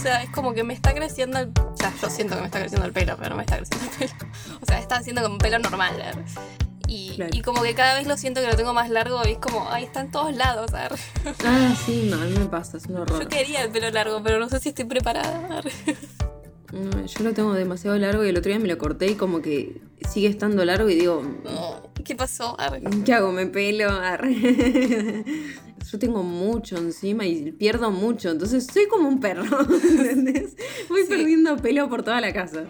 sea, es como que me está creciendo el. O sea, yo siento que me está creciendo el pelo, pero no me está creciendo el pelo. O sea, está haciendo como un pelo normal. Y, Claro. y como que cada vez lo siento que lo tengo más largo y es como, ay, está en todos lados. arre. Ah, sí, no, a mí me pasa, es un horror. Yo quería el pelo largo, pero no sé si estoy preparada. No, yo lo tengo demasiado largo y el otro día me lo corté y como que sigue estando largo y digo, ¿Qué pasó? Arre. ¿qué hago? ¿Me pelo? Arre. Yo tengo mucho encima y pierdo mucho, entonces soy como un perro, ¿entendés? Voy Sí. perdiendo pelo por toda la casa.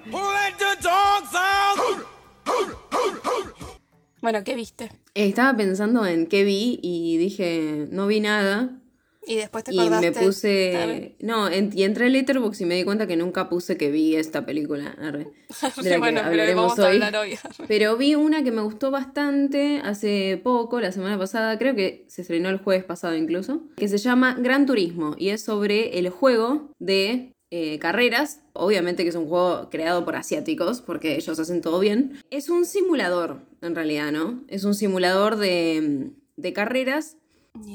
Bueno, ¿qué viste? Estaba pensando en qué vi y dije, no vi nada. Y después te Y acordaste. me puse. No, en- y entré a Letterboxd y me di cuenta que nunca puse que vi esta película. arre, de la que bueno, pero hablaremos a hoy. Pero vi una que me gustó bastante hace poco, la semana pasada, creo que se estrenó el jueves pasado incluso, que se llama Gran Turismo y es sobre el juego de eh, carreras. Obviamente que es un juego creado por asiáticos, porque ellos hacen todo bien. Es un simulador, en realidad, ¿no? Es un simulador de, de carreras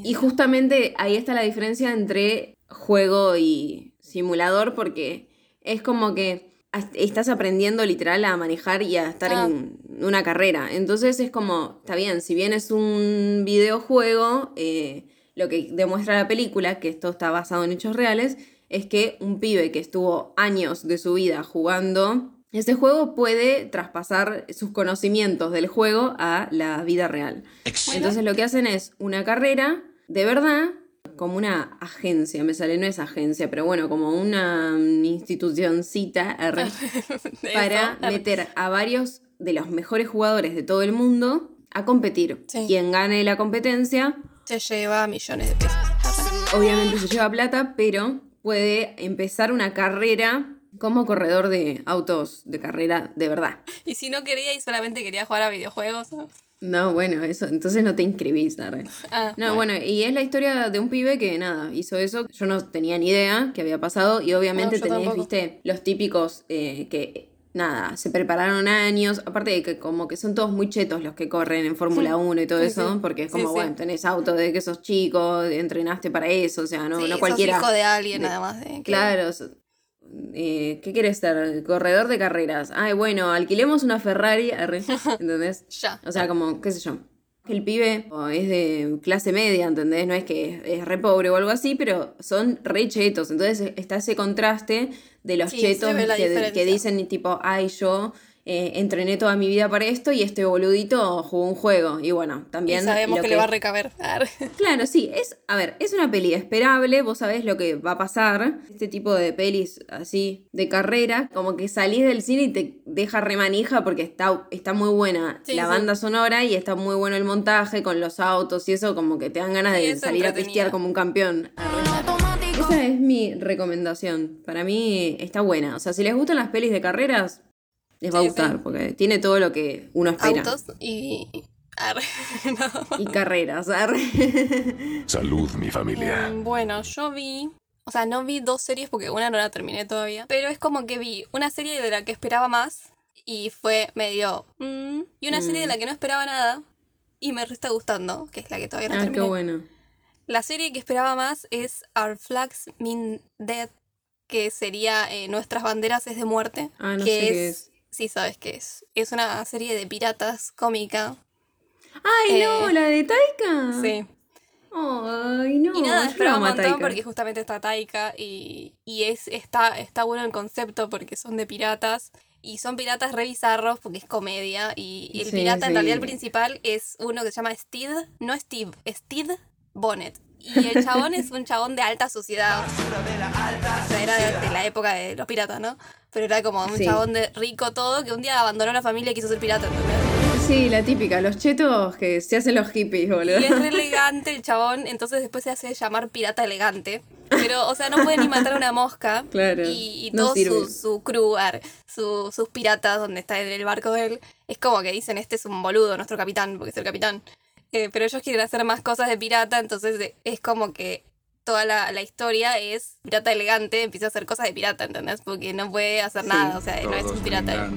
y justamente ahí está la diferencia entre juego y simulador, porque es como que estás aprendiendo literal a manejar y a estar Ah. en una carrera. Entonces es como, está bien, si bien es un videojuego, eh, lo que demuestra la película, que esto está basado en hechos reales, es que un pibe que estuvo años de su vida jugando este juego puede traspasar sus conocimientos del juego a la vida real. Entonces lo que hacen es una carrera de verdad, como una agencia, me sale, no es agencia, pero bueno, como una mm, institucioncita R, para meter a varios de los mejores jugadores de todo el mundo a competir. Sí. Quien gane la competencia, Se lleva millones de pesos. Obviamente se lleva plata, pero puede empezar una carrera como corredor de autos de carrera de verdad. Y si no quería y solamente quería jugar a videojuegos. ¿no? No, bueno, eso, entonces no te inscribís, arre. Ah, No, bueno, y es la historia de un pibe que nada, hizo eso. Yo no tenía ni idea qué había pasado. Y obviamente No, tenés, tampoco. viste, los típicos eh, que nada, se prepararon años. Aparte de que como que son todos muy chetos los que corren en Fórmula 1 y todo Sí, eso. sí. Porque es como, bueno, tenés auto desde que sos chico, entrenaste para eso. O sea, no, no sos cualquiera. hijo de alguien de- nada más. De que- Claro. Eh, ¿Qué quieres ser? Corredor de carreras. Ay, bueno, alquilemos una Ferrari. ¿Entendés? Ya. O sea, como, qué sé yo. El pibe es de clase media, ¿entendés? No es que es, re pobre o algo así, pero son re chetos. Entonces está ese contraste de los Sí, chetos que dicen tipo, ay, yo eh, entrené toda mi vida para esto y este boludito jugó un juego. Y bueno, Y también... sabemos que, le va a recaber. Claro, sí, es, a ver, es una peli esperable, vos sabés lo que va a pasar. Este tipo de pelis así de carrera, como que salís del cine y te deja remanija porque está, está muy buena Sí, la sí. banda sonora y está muy bueno el montaje con los autos y eso, como que te dan ganas Sí, de salir a pistear como un campeón. Esa es mi recomendación. Para mí está buena. O sea, si les gustan las pelis de carreras, les va a gustar sí. porque tiene todo lo que uno espera. Autos y. Arre. No. Y carreras. arre. Salud, mi familia. Mm, Bueno, yo vi. O sea, no vi dos series porque una no la terminé todavía. Pero es como que vi una serie de la que esperaba más y fue medio. mm, y una serie de la que no esperaba nada y me está gustando, que es la que todavía no Ah, qué bueno. La serie que esperaba más es Our Flags Mean Death, que sería eh, Nuestras banderas es de muerte. Ah, no que sé qué es. Sí, sabes qué es. Es una serie de piratas cómica. ¡Ay, Eh, no! ¿La de Taika? Sí. Ay, no. Y nada, esperaba un montón porque justamente está Taika y, y es, está, está bueno el concepto porque son de piratas. Y son piratas re bizarros porque es comedia. Y, y el Sí, pirata, en realidad, el principal es uno que se llama Steve. No Steve, Steve Bonnet. Y el chabón es un chabón de alta sociedad. O sea, era de, de la época de los piratas, ¿no? Pero era como un Sí. chabón de rico todo que un día abandonó la familia y quiso ser pirata, ¿entendés? Sí, la típica, los chetos que se hacen los hippies, boludo. Y es re elegante el chabón, entonces después se hace llamar pirata elegante. Pero, o sea, no puede ni matar a una mosca. Claro, Y, y no todo sirve. su, su crew, su- sus piratas, donde está en el barco de él, es como que dicen, este es un boludo, nuestro capitán, porque es el capitán. Eh, pero ellos quieren hacer más cosas de pirata, entonces eh, es como que toda la, la historia es pirata elegante, empieza a hacer cosas de pirata, ¿entendés? Porque no puede hacer Sí. nada, o sea, no es un pirata.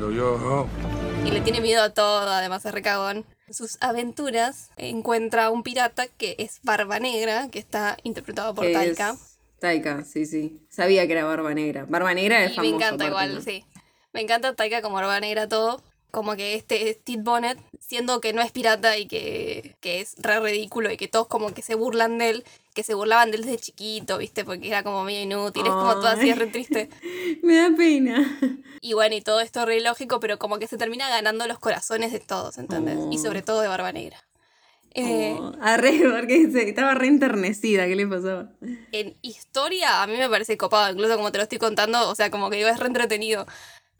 Y le tiene miedo a todo, además es recagón. En sus aventuras encuentra un pirata que es Barba Negra, que está interpretado por Taika. es Taika, sí, sí. Sabía que era Barba Negra. Barba Negra es Y famoso. me encanta aparte, igual, ¿no? sí. Me encanta Taika como Barba Negra todo. Como que este Steve Bonnet, siendo que no es pirata y que, que es re ridículo y que todos como que se burlan de él, que se burlaban de él desde chiquito, ¿viste? Porque era como medio inútil, es como todo así, es re triste. Me da pena. Y bueno, y todo esto re lógico, pero como que se termina ganando los corazones de todos, ¿entendés? Y Oh. sobre todo de Barba Negra. Eh, Oh, arre, porque se- estaba re enternecida. ¿Qué le pasaba? En historia, a mí me parece copado, incluso como te lo estoy contando, o sea, como que digo, es re entretenido.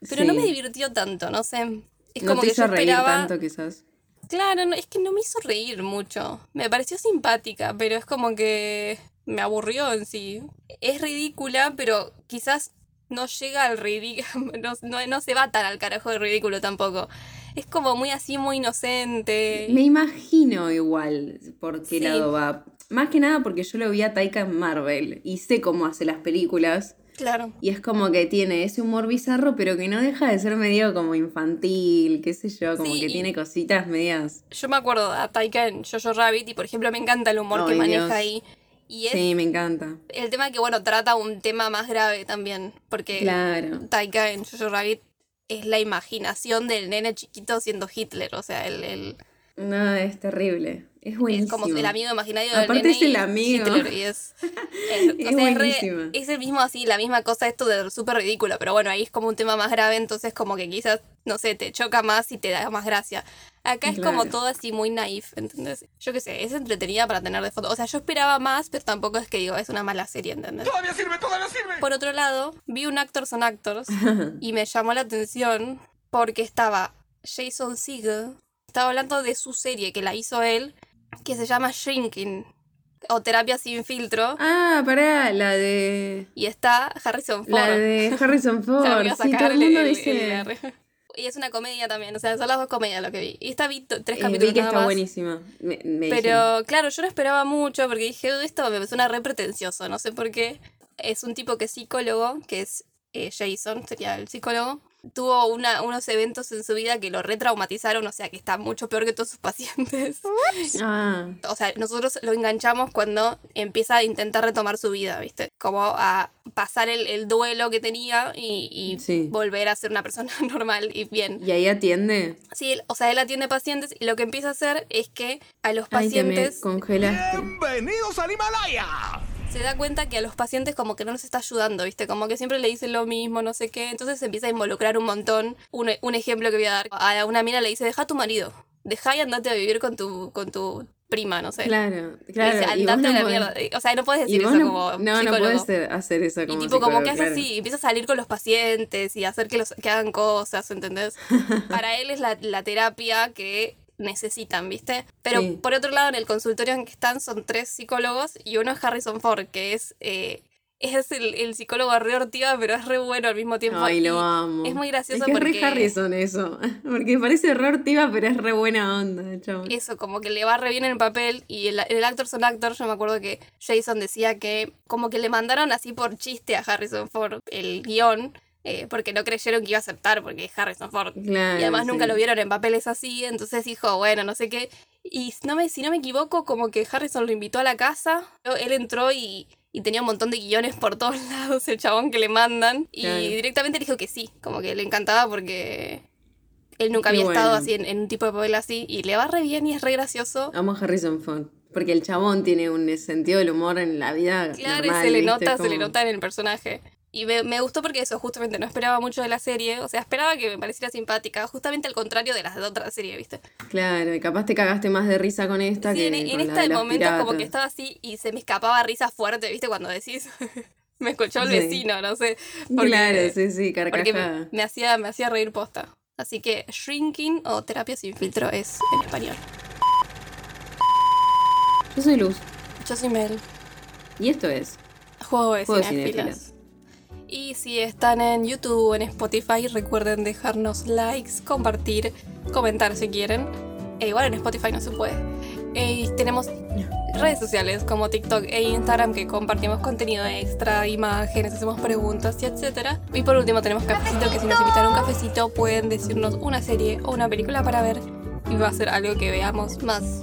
Pero no me divirtió tanto, no sé. Es no como te que hizo yo reír esperaba. tanto, quizás. Claro, no, es que no me hizo reír mucho. Me pareció simpática, pero es como que me aburrió en sí. Es ridícula, pero quizás no llega al ridículo, no, no, no se va tan al carajo de ridículo tampoco. Es como muy así, muy inocente. Me imagino igual por qué Sí. lado va. Más que nada porque yo lo vi a Taika en Marvel y sé cómo hace las películas. Claro. Y es como que tiene ese humor bizarro, pero que no deja de ser medio como infantil, qué sé yo, como Sí, que tiene cositas medias. Yo me acuerdo a Taika en Jojo Rabbit y por ejemplo me encanta el humor que maneja ahí. Y es Sí, me encanta. el tema que, bueno, trata un tema más grave también. Porque Claro. Taika en Jojo Rabbit es la imaginación del nene chiquito siendo Hitler. O sea, el, el- No, es terrible. Es buenísimo. es como el amigo imaginario del Aparte nene es el amigo. Hitler, y es, es- Es o sea, es, re- buenísima. es el mismo así, la misma cosa esto de súper ridículo. Pero bueno, ahí es como un tema más grave, entonces como que quizás, no sé, te choca más y te da más gracia. Acá es como todo así muy naif, ¿entendés? Yo qué sé, es entretenida para tener de fondo. O sea, yo esperaba más, pero tampoco es que digo, es una mala serie, ¿entendés? ¡Todavía sirve, todavía sirve! Por otro lado, vi un Actors on Actors y me llamó la atención porque estaba Jason Segel, estaba hablando de su serie que la hizo él, que se llama Shrinking o Terapia sin filtro, Ah, pará, la de. y está Harrison Ford. La de Harrison Ford. Sí, todo el mundo el- dice. el- Y es una comedia también, o sea, son las dos comedias lo que vi. Y esta vi tres Eh, capítulos vi que nada está más. buenísima. Me- me dijeron. Pero claro, yo no esperaba mucho porque dije, "Uy, esto me suena re pretencioso, no sé por qué. Es un tipo que es psicólogo, que es eh, Jason, sería el psicólogo. Tuvo una, unos eventos en su vida que lo retraumatizaron, o sea que está mucho peor que todos sus pacientes. Ah, O sea, nosotros lo enganchamos cuando empieza a intentar retomar su vida, ¿viste? Como a pasar el, el duelo que tenía y, y Sí. volver a ser una persona normal y bien. ¿y ahí atiende? Sí, o sea, él atiende pacientes y lo que empieza a hacer es que a los Ay, que me pacientes congelaste. ¡Bienvenidos al Himalaya! Se da cuenta que a los pacientes como que no nos está ayudando, ¿viste? Como que siempre le dicen lo mismo, no sé qué. Entonces se empieza a involucrar un montón. Un, un ejemplo que voy a dar. A una mina le dice, deja a tu marido. Deja y andate a vivir con tu, con tu prima, no sé. Claro, claro. dice, andate a la podés- mierda. O sea, no puedes decir eso no, como no, no puedes hacer eso como Y tipo, como que hace claro. así, empieza a salir con los pacientes y hacer que, los, que hagan cosas, ¿entendés? Para él es la, la terapia que necesitan, ¿viste? Pero Sí. por otro lado, en el consultorio en que están son tres psicólogos y uno es Harrison Ford, que es, eh, es el, el psicólogo re hortiva, pero es re bueno al mismo tiempo. Ay, lo amo. Es muy gracioso es que es porque re Harrison eso. Porque parece re hortiva, pero es re buena onda, chabón. eso, como que le va re bien en el papel y el, el actor son actor, yo me acuerdo que Jason decía que como que le mandaron así por chiste a Harrison Ford el guion, eh, porque no creyeron que iba a aceptar porque es Harrison Ford. Claro, Y además nunca lo vieron en papeles así, entonces dijo, bueno, no sé qué. Y si no me, si no me equivoco, como que Harrison lo invitó a la casa, él entró y, y tenía un montón de guiones por todos lados, el chabón que le mandan, y Claro. directamente dijo que sí, como que le encantaba porque él nunca había estado así en, en un tipo de papel así, y le va re bien y es re gracioso. Amo a Harrison Ford. Porque el chabón tiene un sentido del humor en la vida. Claro, normal, y se le ¿viste? nota, se le nota en el personaje. Y me, me gustó porque eso, justamente no esperaba mucho de la serie. O sea, esperaba que me pareciera simpática, justamente al contrario de las de otras series, ¿viste? Claro, y capaz te cagaste más de risa con esta Sí, que en, con este de los momento como que piratas. estaba así y se me escapaba risa fuerte, ¿viste? Cuando decís, me escuchó el Sí. vecino, no sé. Porque, Claro, sí, sí, porque carcajada. me, me hacía, me hacía reír posta. Así que Shrinking o Terapia sin filtro es en español. Yo soy Luz. Yo soy Mel. Y esto es. Juego de Juego. Y si están en YouTube o en Spotify, recuerden dejarnos likes, compartir, comentar si quieren. E igual en Spotify no se puede. Eh, tenemos redes sociales como TikTok e Instagram que compartimos contenido extra, imágenes, hacemos preguntas y etcétera. Y por último tenemos Cafecito, que si nos invitan a un cafecito pueden decirnos una serie o una película para ver y va a ser algo que veamos más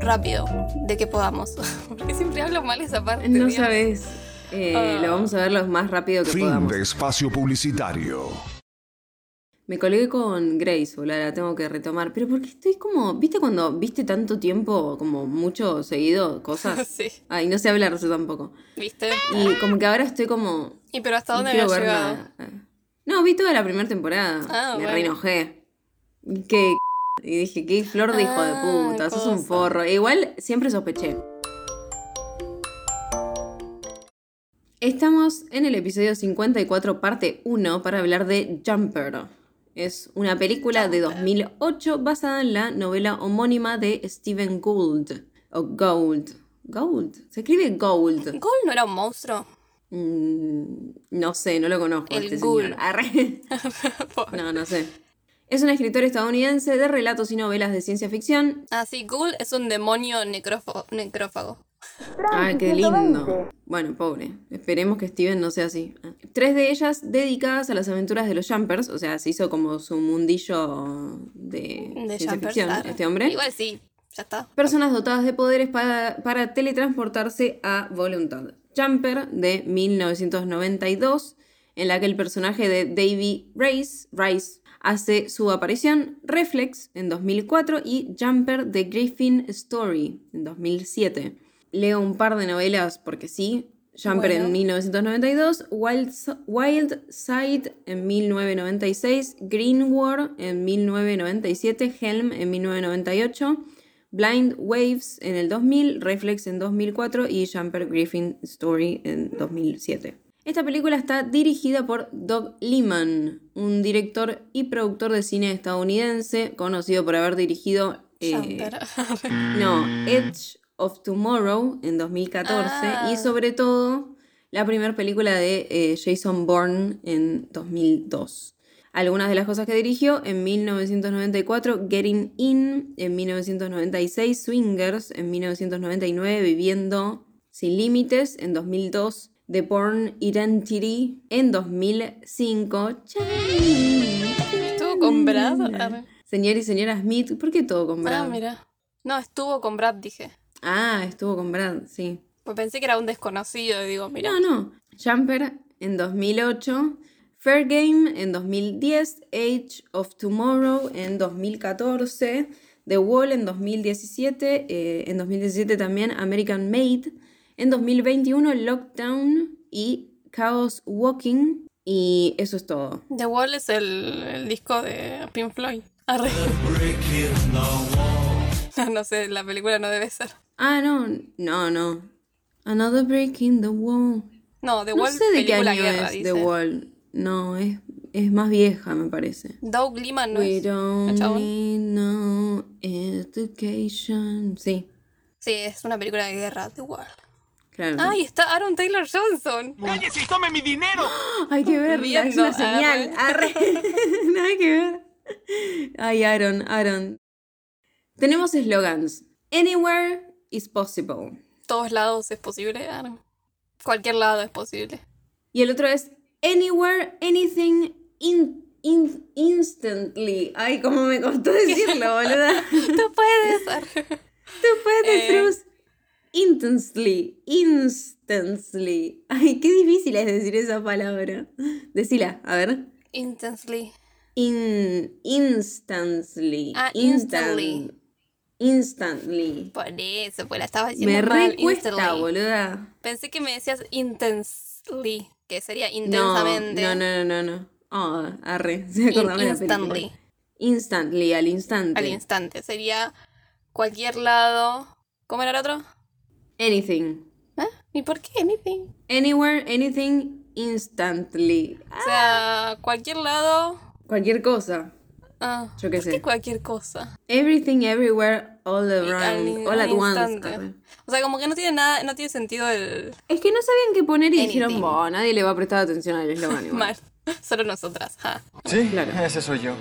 rápido de que podamos. Porque siempre hablo mal esa parte. No Dios. sabes. Eh, Ah. Lo vamos a ver lo más rápido que Fin podamos. de espacio publicitario. Me colgué con Grace, boludo, la tengo que retomar. Pero porque estoy como, ¿viste cuando viste tanto tiempo, como mucho seguido, cosas? sí, Ay, no sé hablar eso tampoco. ¿viste? Y como que ahora estoy como... ¿Y pero hasta no dónde había ver llegado? nada. No, vi toda la primera temporada. Ah, Me bueno. reenojé. Que... Y dije, qué flor de hijo de Ah, puta, sos un forro. E igual siempre sospeché. Estamos en el episodio 54, parte 1, para hablar de Jumper. Es una película de 2008 basada en la novela homónima de Stephen Gould. O Gould. Gould. Se escribe Gould. ¿Gold no era un monstruo? Mm, no sé, no lo conozco. El este señor. Arre. no, no sé. Es un escritor estadounidense de relatos y novelas de ciencia ficción. Ah, sí, Ghoul es un demonio necrófago. Ay, qué lindo. Bueno, pobre. Esperemos que Steven no sea así. Tres de ellas dedicadas a las aventuras de los Jumpers. O sea, se hizo como su mundillo de, De ciencia Jumpers, ficción, claro. este hombre. Igual sí, ya está. Personas dotadas de poderes para, para teletransportarse a voluntad. Jumper de 1992, en la que el personaje de Davy Rice, Rice hace su aparición, Reflex en 2004 y Jumper de Griffin Story en 2007. Leo un par de novelas porque sí. Jumper Bueno. en 1992, Wild, Wild Side en 1996, Green War en 1997, Helm en 1998, Blind Waves en el 2000, Reflex en 2004 y Jumper Griffin Story en 2007. Esta película está dirigida por Doug Liman, un director y productor de cine estadounidense conocido por haber dirigido eh, Jumper. no, Edge of Tomorrow en 2014 Ah. y sobre todo la primera película de eh, Jason Bourne en 2002. Algunas de las cosas que dirigió en 1994, Getting In, en 1996, Swingers, en 1999, Viviendo sin Límites, en 2002, The Born Identity, en 2005. Estuvo con Brad. Señor y señora Smith, ¿por qué todo con Brad? Ah, mira. No, estuvo con Brad, dije. Ah, estuvo con Brad, sí. Pues pensé que era un desconocido y digo, mira. No, no. Jumper en 2008, Fair Game en 2010, Age of Tomorrow en 2014, The Wall en 2017, eh, en 2017 también American Made, en 2021 Lockdown y Chaos Walking y eso es todo. The Wall es el, el disco de Pink Floyd. Arre. No, no sé, la película no debe ser. Ah, no, no, no. Another Break in the Wall. No, The No Wall sé de qué película año guerra, es dice. The Wall. No, es, es más vieja, me parece. Doug Liman no We es. don't need no education. Sí, Sí, es una película de guerra, The Wall. claro. ¡Ay, está Aaron Taylor Johnson! ¡Cállese y tome mi dinero! Hay que verla, es una señal. Arre. Nada que ver. Ay, Aaron, Aaron. Tenemos eslogans. Anywhere is possible. Todos lados es posible. Cualquier lado es posible. Y el otro es Anywhere, anything, in, in- instantly. Ay, cómo me costó decirlo, boluda. Tú puedes. Tú puedes, Eh. Intensely. Instantly. Ay, qué difícil es decir esa palabra. Decila, a ver. Intensely. In, instantly. Ah, Instant- instantly. Instantly. Por eso, pues la estaba diciendo Me mal. recuesta, instantly. boluda. Pensé que me decías intensely, que sería No, intensamente. no, no, no, no. Oh, arre. Se acordaba de la película. instantly. Instantly, al instante. Al instante. Sería cualquier lado. ¿Cómo era el otro? Anything. ¿Eh? ¿Y por qué anything? Anywhere, anything, instantly. O sea, cualquier lado. Cualquier cosa. Ah, Yo qué ¿por sé. cualquier cosa? Everything, everywhere, all al- around. All al at once. instante. O sea, como que no tiene nada, no tiene sentido el Es que no sabían qué poner y dijeron. "Boh, nadie le va a prestar atención al eslogan. igual". mal. Solo nosotras. ja. Sí, Claro. ese soy yo.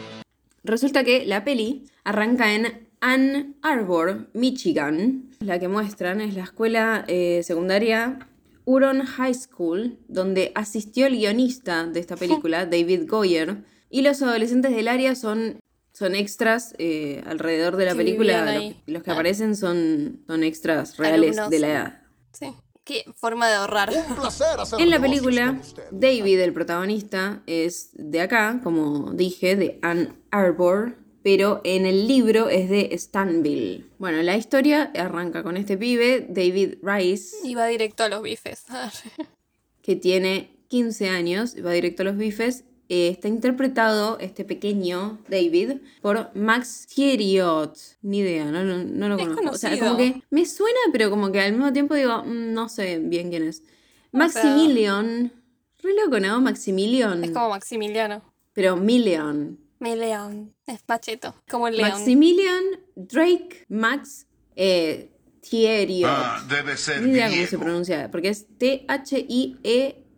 Resulta que la peli arranca en Ann Arbor, Michigan. La que muestran es la escuela eh, secundaria Huron High School, donde asistió el guionista de esta película, David Goyer. Y los adolescentes del área son, son extras eh, alrededor de la película. Los, que Ah. aparecen son, son extras reales Alumnos. de la edad. Sí. Qué forma de ahorrar. Un placer hacer En la película. David, el protagonista, es de acá, como dije, de Ann Arbor, pero en el libro es de Stanville. Bueno, la historia arranca con este pibe, David Rice, Y va directo a los bifes. que tiene 15 años, va directo a los bifes. Eh, está interpretado, este pequeño David, por Max Thieriot. Ni idea, no, lo- no lo Es conozco. O sea, como que me suena, pero como que al mismo tiempo digo, mm, no sé bien quién es. Maximilian. Re loco, ¿no? Maximilian. es como Maximiliano. Pero Million. Mi león. Es macheto. Como el león. Maximilian Drake Max eh, Thieriot. Ah, debe ser Ni idea cómo se pronuncia, porque es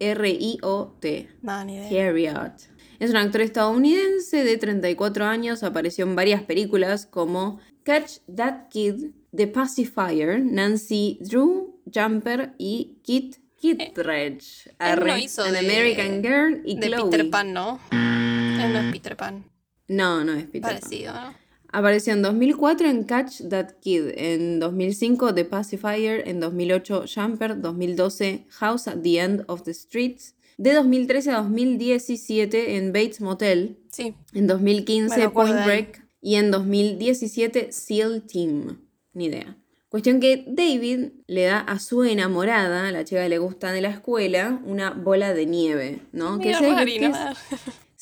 T-H-I-E-R-I-O-T. No, ni idea. Harriot. Es un actor estadounidense de 34 años, apareció en varias películas como Catch That Kid, The Pacifier, Nancy Drew, Jumper y Kit Kittredge. Eh, Él no hizo An de- American Girl y De Chloe. Peter Pan, ¿no? Él no es Peter Pan. No, no es Peter Pan. Parecido, ¿no? Apareció en 2004 en Catch That Kid, en 2005 The Pacifier, en 2008 Jumper, 2012 House at the End of the Streets, de 2013 a 2017 en Bates Motel, Sí. en 2015 Me acuerdo Point. Break y en 2017 SEAL Team. Ni idea. Cuestión que David le da a su enamorada, la chica que le gusta de la escuela, una bola de nieve, ¿no? Que es-.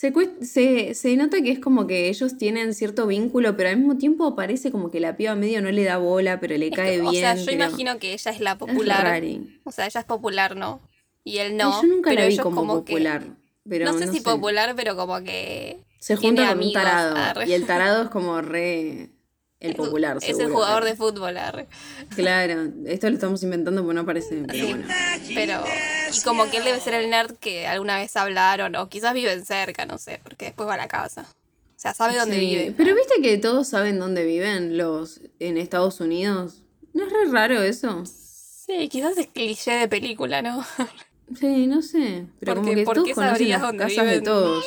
Se, se, se nota que es como que ellos tienen cierto vínculo, pero al mismo tiempo parece como que la piba medio no le da bola, pero le Es cae que, bien. O sea, yo pero imagino que ella es la popular. O sea, ella es popular, ¿no? Y él no. Yo nunca pero la vi como, que- popular. pero no sé si popular, pero como que. Se junta con un amigos, tarado. arre. Y el tarado es como re. El popular, Es el jugador de fútbol, arre. Claro, esto lo estamos inventando porque no aparece. Pero bueno. pero. Y como que él debe ser el nerd que alguna vez hablaron, o quizás viven cerca, no sé, porque después va a la casa. O sea, sabe dónde Sí, vive. Pero viste que todos saben dónde viven los en Estados Unidos. ¿No es re raro eso? Sí, quizás es cliché de película, ¿no? Sí, no sé. Pero como Porque- que ¿por todos qué conocen las dónde casas de todos.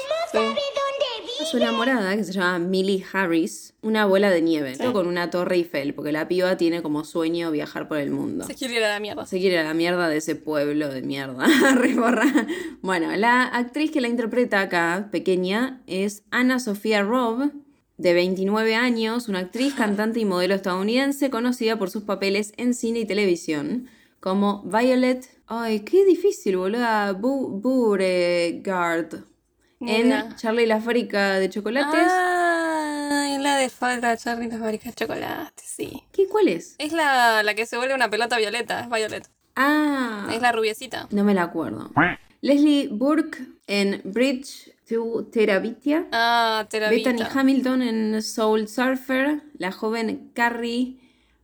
A su enamorada, que se llama Millie Harris, una bola de nieve, con una torre Eiffel, porque la piba tiene como sueño viajar por el mundo. Se quiere ir a la mierda. Se quiere ir a la mierda de ese pueblo de mierda. Bueno, la actriz que la interpreta acá, pequeña, es Ana Sofía Robb, de 29 años, una actriz, cantante y modelo estadounidense conocida por sus papeles en cine y televisión, como Violet. Ay, qué difícil, boluda. Bu Beauregard. En Mira. Charlie y la fábrica de chocolates. Ah, es la de Falta Charlie y la fábrica de chocolate, sí. ¿Qué, ¿Cuál es? Es la, la que se vuelve una pelota violeta, es Violet. Ah, Es la rubiecita. no me la acuerdo. Leslie Burke en Bridge to Terabitia. Ah, te la vi. Bethany Hamilton en Soul Surfer. La joven Carrie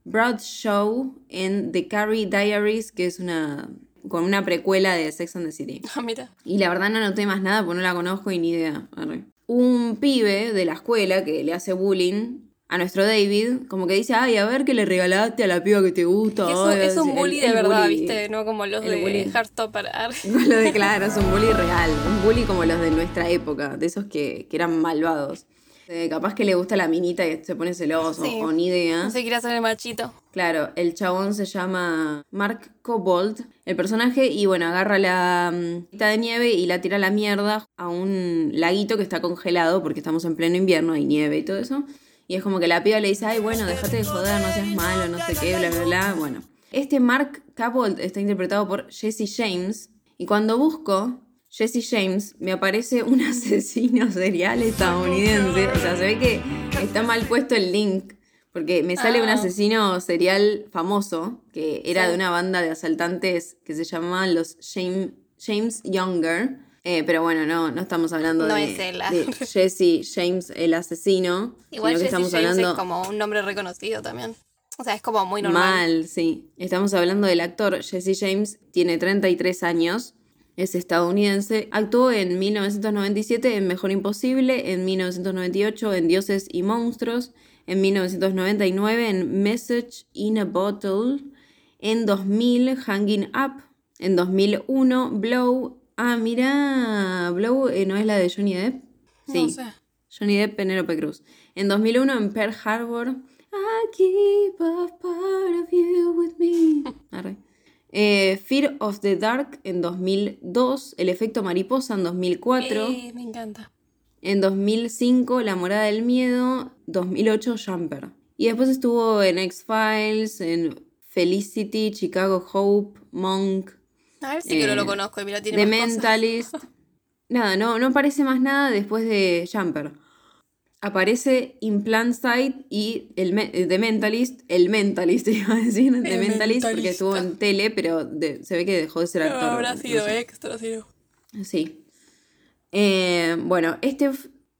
Bradshaw en The Carrie Diaries, que es una con una precuela de Sex and the City. Ah, mira. Y la verdad no anoté más nada porque no la conozco y ni idea. Arre. Un pibe de la escuela que le hace bullying a nuestro David, como que dice, ay, a ver qué le regalaste a la piba que te gusta. Es un, es un el- bully el de verdad, bully. ¿viste? No como los El de bully. Heartstopper. Ar. Lo de claro, es un bully real, un bully como los de nuestra época, de esos que, que eran malvados. Capaz que le gusta la minita y se pone celoso, Sí. o ni idea. No se quiere hacer el machito. Claro, el chabón se llama Mark Cobold, el personaje, y bueno, agarra la mm, mitad de nieve y la tira a la mierda a un laguito que está congelado porque estamos en pleno invierno, hay nieve y todo eso. Y es como que la piba le dice, ay, bueno, déjate de joder, no seas malo, no sé qué, bla, bla, bla. Bueno, este Mark Cobold está interpretado por Jesse James, y cuando busco Jesse James, me aparece un asesino serial estadounidense. O sea, se ve que está mal puesto el link. Porque me sale un Ah. asesino serial famoso, que era Sí. de una banda de asaltantes que se llamaban los James, James Younger. Eh, pero bueno, no, no estamos hablando No de, es él, ah. de Jesse James, el asesino. Igual Jesse estamos James hablando es como un nombre reconocido también. O sea, es como muy normal. Mal, sí. Estamos hablando del actor Jesse James, tiene 33 años, es estadounidense. Actuó en 1997 en Mejor Imposible, en 1998 en Dioses y Monstruos, en 1999 en Message in a Bottle, en 2000 Hanging Up, en 2001 Blow. Ah, mira, Blow eh, no es la de Johnny Depp. Sí. No sé. Johnny Depp, Penélope Cruz. En 2001 en Pearl Harbor. I keep a part of you with me. Arre. Eh, Fear of the Dark en 2002, El efecto mariposa en 2004, Eh, me encanta. en 2005 La morada del miedo, 2008 Jumper. Y después estuvo en X-Files, en Felicity, Chicago Hope, Monk, A ver si que no Eh, lo conozco y mira, tiene The más cosas. Mentalist. Nada, no, no aparece más nada después de Jumper. Aparece In Plant Sight y el Me- eh, The Mentalist, el Mentalist iba a decir, The Mentalist, porque estuvo en tele, pero de- se ve que dejó de ser No, actor. habrá no sido sé. extra, sí. Sí. Eh, bueno, este,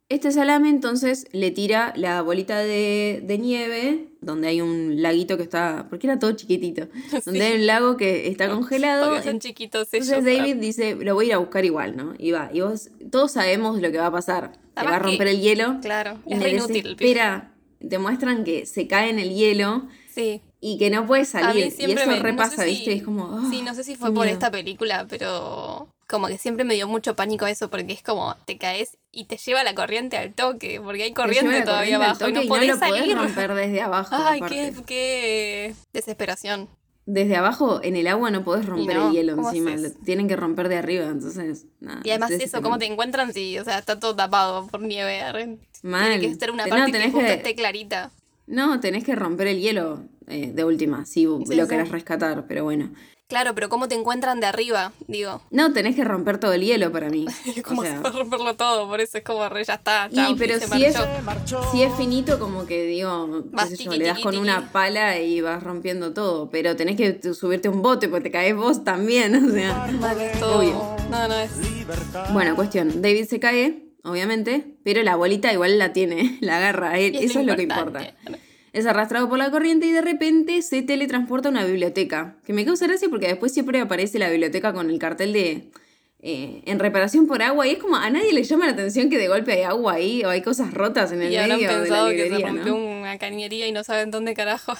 este salame entonces le tira la bolita de, de nieve, donde hay un laguito que está, porque era todo chiquitito, donde hay un lago que está congelado. Porque son chiquitos ellos. Entonces David dice, lo voy a ir a buscar igual, ¿no? Y va, y vos, todos sabemos lo que va a pasar. Te va a romper que- el hielo. Claro, Y es inútil. desespera. Te muestran que se cae en el hielo Sí. y que no puede salir. Y eso me- no repasa, sé si- ¿viste? Es como. ah, Sí, no sé si fue por miedo. esta película, pero como que siempre me dio mucho pánico eso, porque es como te caes y te lleva la corriente al toque, porque hay corriente todavía corriente abajo y no podés lo podés salir. romper desde abajo. Ay, qué, qué desesperación. Desde abajo, en el agua, no podés romper no, el hielo ¿cómo encima. lo tienen que romper de arriba, entonces. nada, Y además es eso, ¿cómo te encuentran si, o sea, está todo tapado por nieve? Mal. Tiene que estar una No, parte que tenés justo que- esté clarita. No, tenés que romper el hielo eh, de última, si Sí, lo sí. querés rescatar, pero bueno. Claro, pero ¿cómo te encuentran de arriba? Digo, No, tenés que romper todo el hielo para mí. como o sea, se va a romperlo todo, por eso es como re, ya está, y, chau, pero se si es, marchó. si es finito, como que digo, qué Vas sé yo, le das con una pala y vas rompiendo todo. Pero tenés que subirte a un bote porque te caes vos también, o sea. Vale, todo. Obvio. No, no es. Bueno, cuestión, David se cae, obviamente, pero la bolita igual la tiene, la agarra él, Y eso es lo que importa. Es arrastrado por la corriente y de repente se teletransporta a una biblioteca. Que me causa gracia porque después siempre aparece la biblioteca con el cartel de eh, en reparación por agua y es como a nadie le llama la atención que de golpe hay agua ahí o hay cosas rotas en el Y habrán medio de la pensado que se librería, rompió ¿no? una cañería y no saben dónde carajo.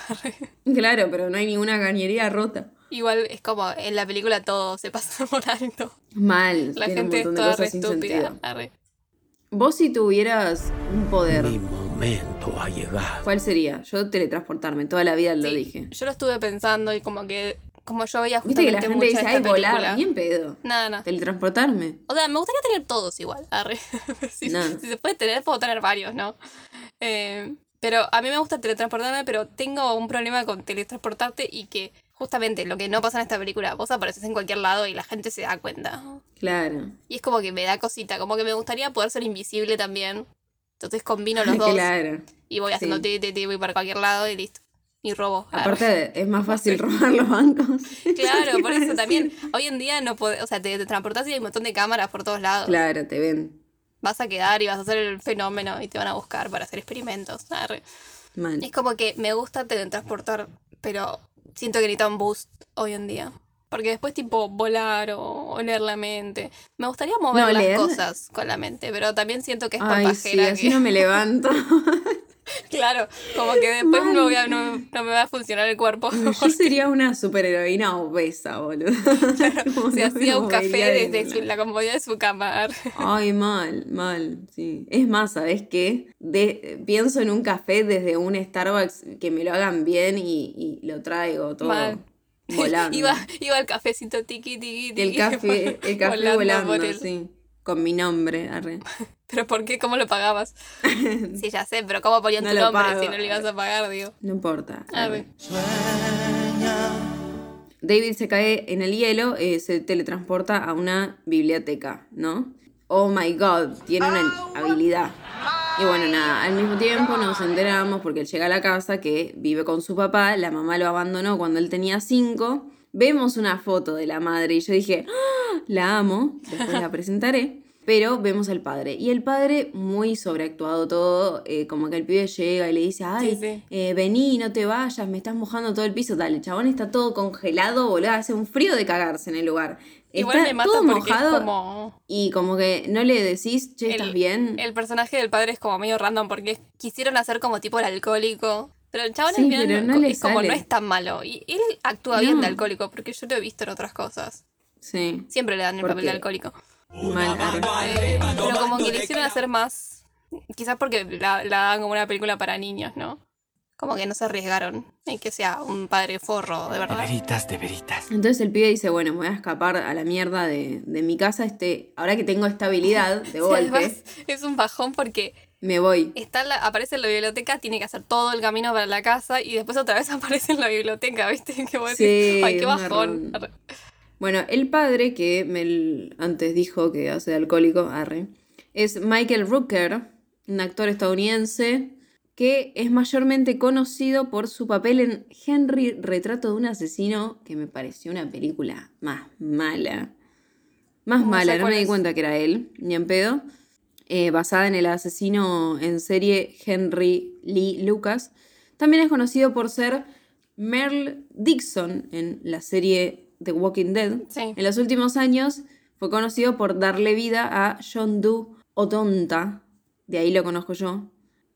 Claro, pero no hay ninguna cañería rota. Igual es como en la película todo se pasa por alto. Mal, La gente es toda re estúpida. Vos si tuvieras un poder, Mi momento ha llegado. ¿cuál sería? Yo teletransportarme, toda la vida lo Sí, dije. Yo lo estuve pensando y como que como yo veía Viste que la justamente gente dice, ay, volar, bien pedo. Nada, nada. Teletransportarme. O sea, me gustaría tener todos igual. arre. si, No. si se puede tener, puedo tener varios, ¿no? Eh, pero a mí me gusta teletransportarme, pero tengo un problema con teletransportarte y que justamente lo que no pasa en esta película, vos apareces en cualquier lado y la gente se da cuenta. Claro. Y es como que me da cosita, como que me gustaría poder ser invisible también. Entonces combino los dos Claro. y voy haciendo sí. ti, ti, ti, voy para cualquier lado y listo. Y robo. Aparte, es más fácil robar los bancos. Claro, por eso también. Hoy en día no podés, o sea, te, te transportás y hay un montón de cámaras por todos lados. Claro, te ven. Vas a quedar y vas a hacer el fenómeno y te van a buscar para hacer experimentos. Es como que me gusta teletransportar, pero siento que necesita un boost hoy en día. Porque después tipo volar o, o leer la mente. Me gustaría mover No, las leer- cosas con la mente, pero también siento que es Ay, sí, así que- no me levanto. Claro, como que después no, voy a- no, no me va a funcionar el cuerpo. Yo sería una superheroína obesa, boludo. Como Se hacía un café desde su- la comodidad de su cama. Ay, mal, mal, sí. Es más, ¿sabes qué? De, pienso en un café desde un Starbucks que me lo hagan bien y, y lo traigo todo Mal. volando. iba, iba el cafecito tiqui tiqui tiqui. el café, el café volando volando, por el- sí. Con mi nombre, arre. Pero ¿por qué? ¿Cómo lo pagabas? sí, ya sé, pero ¿cómo ponían No tu lo nombre pago. si no le ibas a pagar, digo? No importa. Arre. David se cae en el hielo, eh, se teletransporta a una biblioteca, ¿no? Oh my god, tiene una habilidad. Y bueno, nada, al mismo tiempo nos enteramos porque él llega a la casa que vive con su papá, la mamá lo abandonó cuando él tenía cinco. Vemos una foto de la madre y yo dije, "Ah, la amo, después la presentaré. Pero vemos al padre. Y el padre, muy sobreactuado todo, eh, como que el pibe llega y le dice, ay, sí. eh, vení, no te vayas, me estás mojando todo el piso. Dale, el chabón está todo congelado, boludo, hace un frío de cagarse en el lugar. Igual está me mata todo porque mojado es como... y como que no le decís, che, ¿estás el, bien? El personaje del padre es como medio random porque quisieron hacer como tipo el alcohólico. Pero el chabón Sí, final pero no- es como no es tan malo. Y él actúa bien No. de alcohólico porque yo lo he visto en otras cosas. Sí, Siempre le dan el ¿Por papel de qué? alcohólico. mal. Eh, pero como que le hicieron hacer más. Quizás porque la, la dan como una película para niños, ¿no? Como que no se arriesgaron en que sea un padre forro, de De verdad. veritas, de veritas. Entonces el pibe dice, bueno, me voy a escapar a la mierda de, de mi casa. Este, ahora que tengo estabilidad de Sí, golpe, además, es un bajón porque me voy. está en la- aparece en la biblioteca, tiene que hacer todo el camino para la casa y después otra vez aparece en la biblioteca, ¿viste? Que vos Sí, decís, ay, qué bajón. Bueno, el padre que antes dijo que hace de alcohólico, arre, es Michael Rooker, un actor estadounidense que es mayormente conocido por su papel en Henry, Retrato de un asesino, que me pareció una película más mala. Más mala, no me di cuenta que era él, ni en pedo. Eh, basada en el asesino en serie Henry Lee Lucas. También es conocido por ser Merle Dixon en la serie The Walking Dead. Sí. En los últimos años fue conocido por darle vida a John Doe Otonta, de ahí lo conozco yo,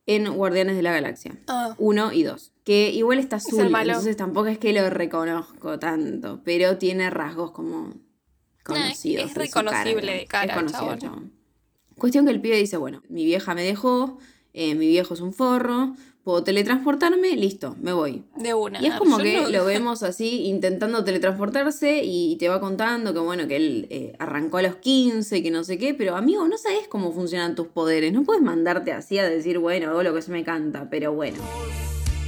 en Guardianes de la Galaxia. Ah. 1 y 2. Que igual está azul, entonces tampoco es que lo reconozco tanto, pero tiene rasgos como conocidos. es cara, reconocible de digamos. cara, Es conocido chabón. Cuestión que el pibe dice, bueno, mi vieja me dejó, eh, mi viejo es un forro, puedo teletransportarme, listo, me voy. De una. Y es como que no- lo vemos así intentando teletransportarse y te va contando que bueno, que él eh, arrancó a los 15 y que no sé qué, pero amigo, no sabes cómo funcionan tus poderes, no puedes mandarte así a decir, bueno, hago lo que se me canta, pero bueno.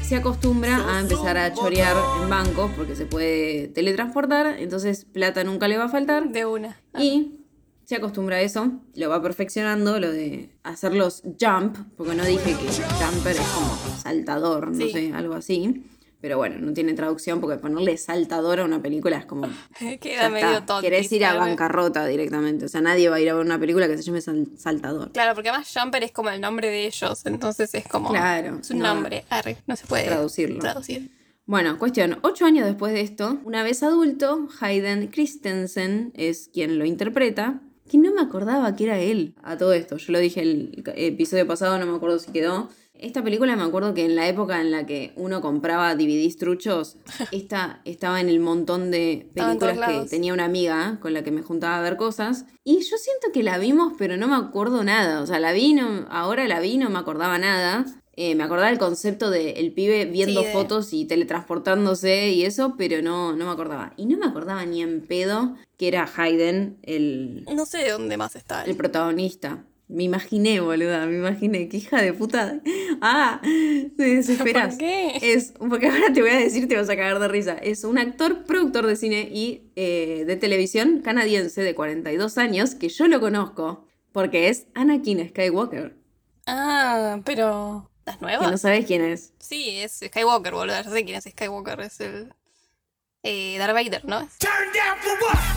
Se acostumbra a empezar a chorear en bancos porque se puede teletransportar, entonces plata nunca le va a faltar. De una. Y se acostumbra a eso, lo va perfeccionando, lo de hacer los jump, porque no dije que jumper es como saltador, no Sí. sé, algo así. Pero bueno, no tiene traducción porque ponerle saltador a una película es como. Queda medio tonto. Querés ir a bancarrota directamente. O sea, nadie va a ir a ver una película que se llame sal- saltador. Claro, porque además Jumper es como el nombre de ellos, entonces es como. Claro, Es un no. nombre. Arre, no se puede Traducirlo. traducir. Bueno, cuestión, ocho años después de esto, una vez adulto, Hayden Christensen es quien lo interpreta, que no me acordaba que era él a todo esto. Yo lo dije el episodio pasado, no me acuerdo si quedó. Esta película me acuerdo que en la época en la que uno compraba DVDs truchos, esta estaba en el montón de películas que tenía una amiga con la que me juntaba a ver cosas. Y yo siento que la vimos, pero no me acuerdo nada. O sea, la vi, no- ahora la vi, no me acordaba nada. Eh, me acordaba el concepto de el pibe viendo Sí, de- fotos y teletransportándose y eso, pero no, no me acordaba. Y no me acordaba ni en pedo que era Hayden el, No sé de dónde más está. el protagonista. Me imaginé, boluda, me imaginé. Qué hija de puta. Ah, te desesperas. ¿Por qué? Es, porque ahora te voy a decir, te vas a cagar de risa. Es un actor, productor de cine y eh, de televisión canadiense de 42 años, que yo lo conozco, porque es Anakin Skywalker. Ah, pero. ¿Las Que nuevas? no sabes quién es. Sí, es Skywalker, boludo. Ya sé quién es Skywalker. Es el. Eh, Darth Vader, ¿no?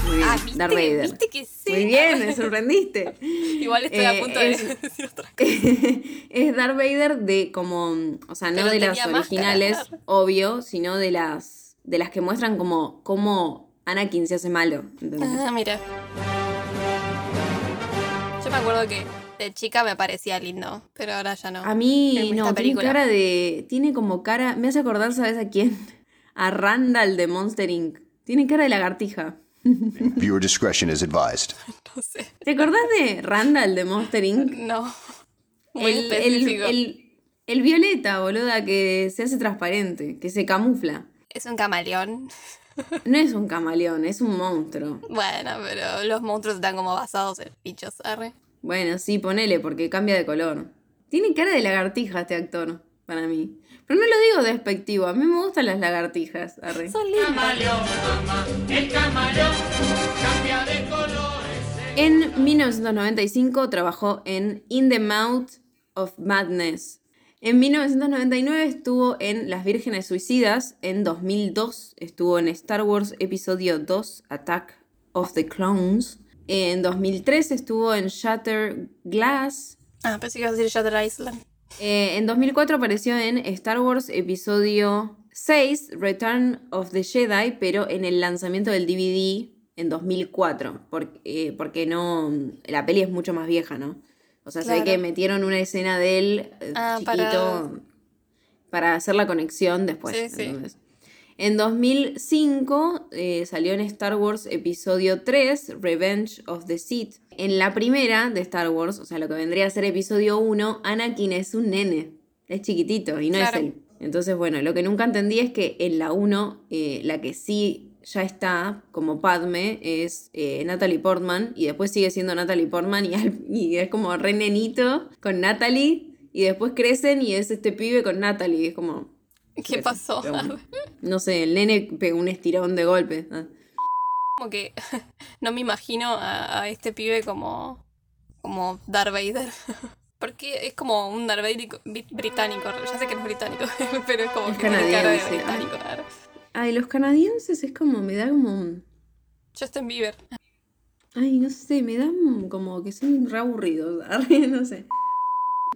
Muy bien, Ah, ¿viste? Darth Vader. ¿Viste que sí? Muy bien, me sorprendiste. Igual estoy Eh, a punto de es- decir otra cosa. es Darth Vader de como, o sea, no Pero de las máscara, originales, obvio, sino de las de las que muestran como cómo Anakin se hace malo. ¿entendés? Ah, mira. Yo me acuerdo que de chica me parecía lindo, pero ahora ya no. A mí no, esta tiene película. cara de tiene como cara, me hace acordar, ¿sabes a quién? A Randall de Monster Inc. Tiene cara de lagartija. Viewer discretion is advised. No sé. ¿Te acordás de Randall de Monster Inc? No. Muy El, el- el violeta, boluda, que se hace transparente, que se camufla. Es un camaleón. No es un camaleón, es un monstruo. Bueno, pero los monstruos están como basados en bichos, arre. Bueno, sí, ponele, porque cambia de color. Tiene cara de lagartija este actor, para mí. Pero no lo digo despectivo, a mí me gustan las lagartijas. arre. Son lindos. En 1995 trabajó en In the Mouth of Madness. En 1999 estuvo en Las Vírgenes Suicidas. En 2002 estuvo en Star Wars Episodio 2 Attack of the Clones. En 2003 estuvo en Shatter Glass. Ah, pensé que iba a decir Shutter Island. Eh, en 2004 apareció en Star Wars Episodio 6, Return of the Jedi, pero en el lanzamiento del DVD en 2004, porque, eh, porque no, la peli es mucho más vieja, ¿no? O sea, se ve Claro. que metieron una escena de él eh, Ah, chiquito para... hacer la conexión después. Sí, sí. En 2005 eh, salió en Star Wars Episodio 3, Revenge of the Sith. En la primera de Star Wars, o sea, lo que vendría a ser Episodio 1, Anakin es un nene. Es chiquitito y no Claro. es el Entonces, bueno, lo que nunca entendí es que en la 1, eh, la que sí ya está como Padme es eh, Natalie Portman y después sigue siendo Natalie Portman y, al- y es como re nenito con Natalie y después crecen y es este pibe con Natalie. Es como, ¿Qué pasó? bueno. no sé, el nene pegó un estirón de golpe. Ah. Como que no me imagino a, a este pibe como, como Darth Vader. Porque es como un Darth Vader bri- británico. Ya sé que no es británico, pero es como Es que tiene cara de canadiense, británico. Ay, los canadienses es como, me da como un... Justin Bieber. Ay, no sé, me dan como que son re aburridos. no sé.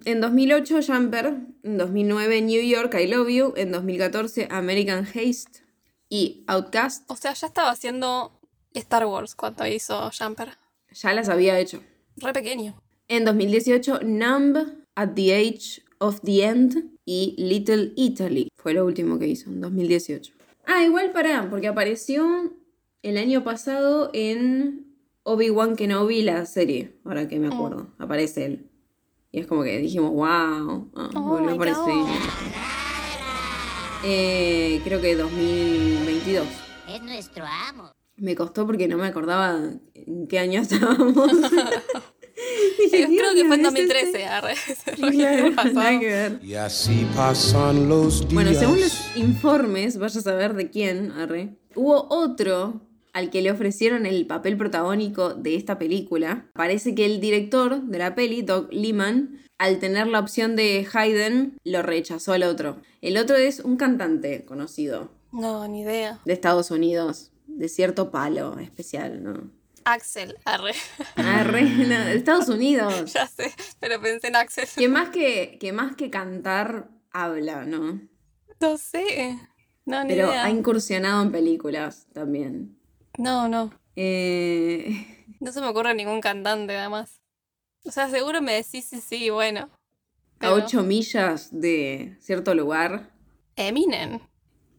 En 2008, Jumper. En 2009, New York, I Love You. En 2014, American Haste. Y Outcast. O sea, ya estaba haciendo Star Wars cuando hizo Jumper. Ya las había hecho. Re pequeño. En 2018, Numb, At the Age of the End. Y Little Italy. Fue lo último que hizo en 2018. Ah, igual para, porque apareció el año pasado en Obi-Wan Kenobi, la serie. Ahora que me acuerdo. Aparece él. Y es como que dijimos, wow. Ah, Oh volvió aparecer. God. Eh, creo que 2022. Es nuestro amo. Me costó porque no me acordaba en qué año estábamos. Dije, Creo que fue en "Dios mío, es 2013. este". arre. Y así pasan los días. Bueno, según los informes, vaya a saber de quién, arre, hubo otro al que le ofrecieron el papel protagónico de esta película. Parece que el director de la peli, Doug Liman, al tener la opción de Hayden, lo rechazó al otro. El otro es un cantante conocido No, ni idea. de Estados Unidos, de cierto palo especial, ¿no? Axel, arre. Arre, no, de Estados Unidos. ya sé, pero pensé en Axel. Que más que, que más que cantar, habla, ¿no? No sé. No, ni Pero idea. ha incursionado en películas también. No, no. Eh, No se me ocurre ningún cantante, además. O sea, seguro me decís sí, sí, bueno. a ocho millas de cierto lugar. Eminem.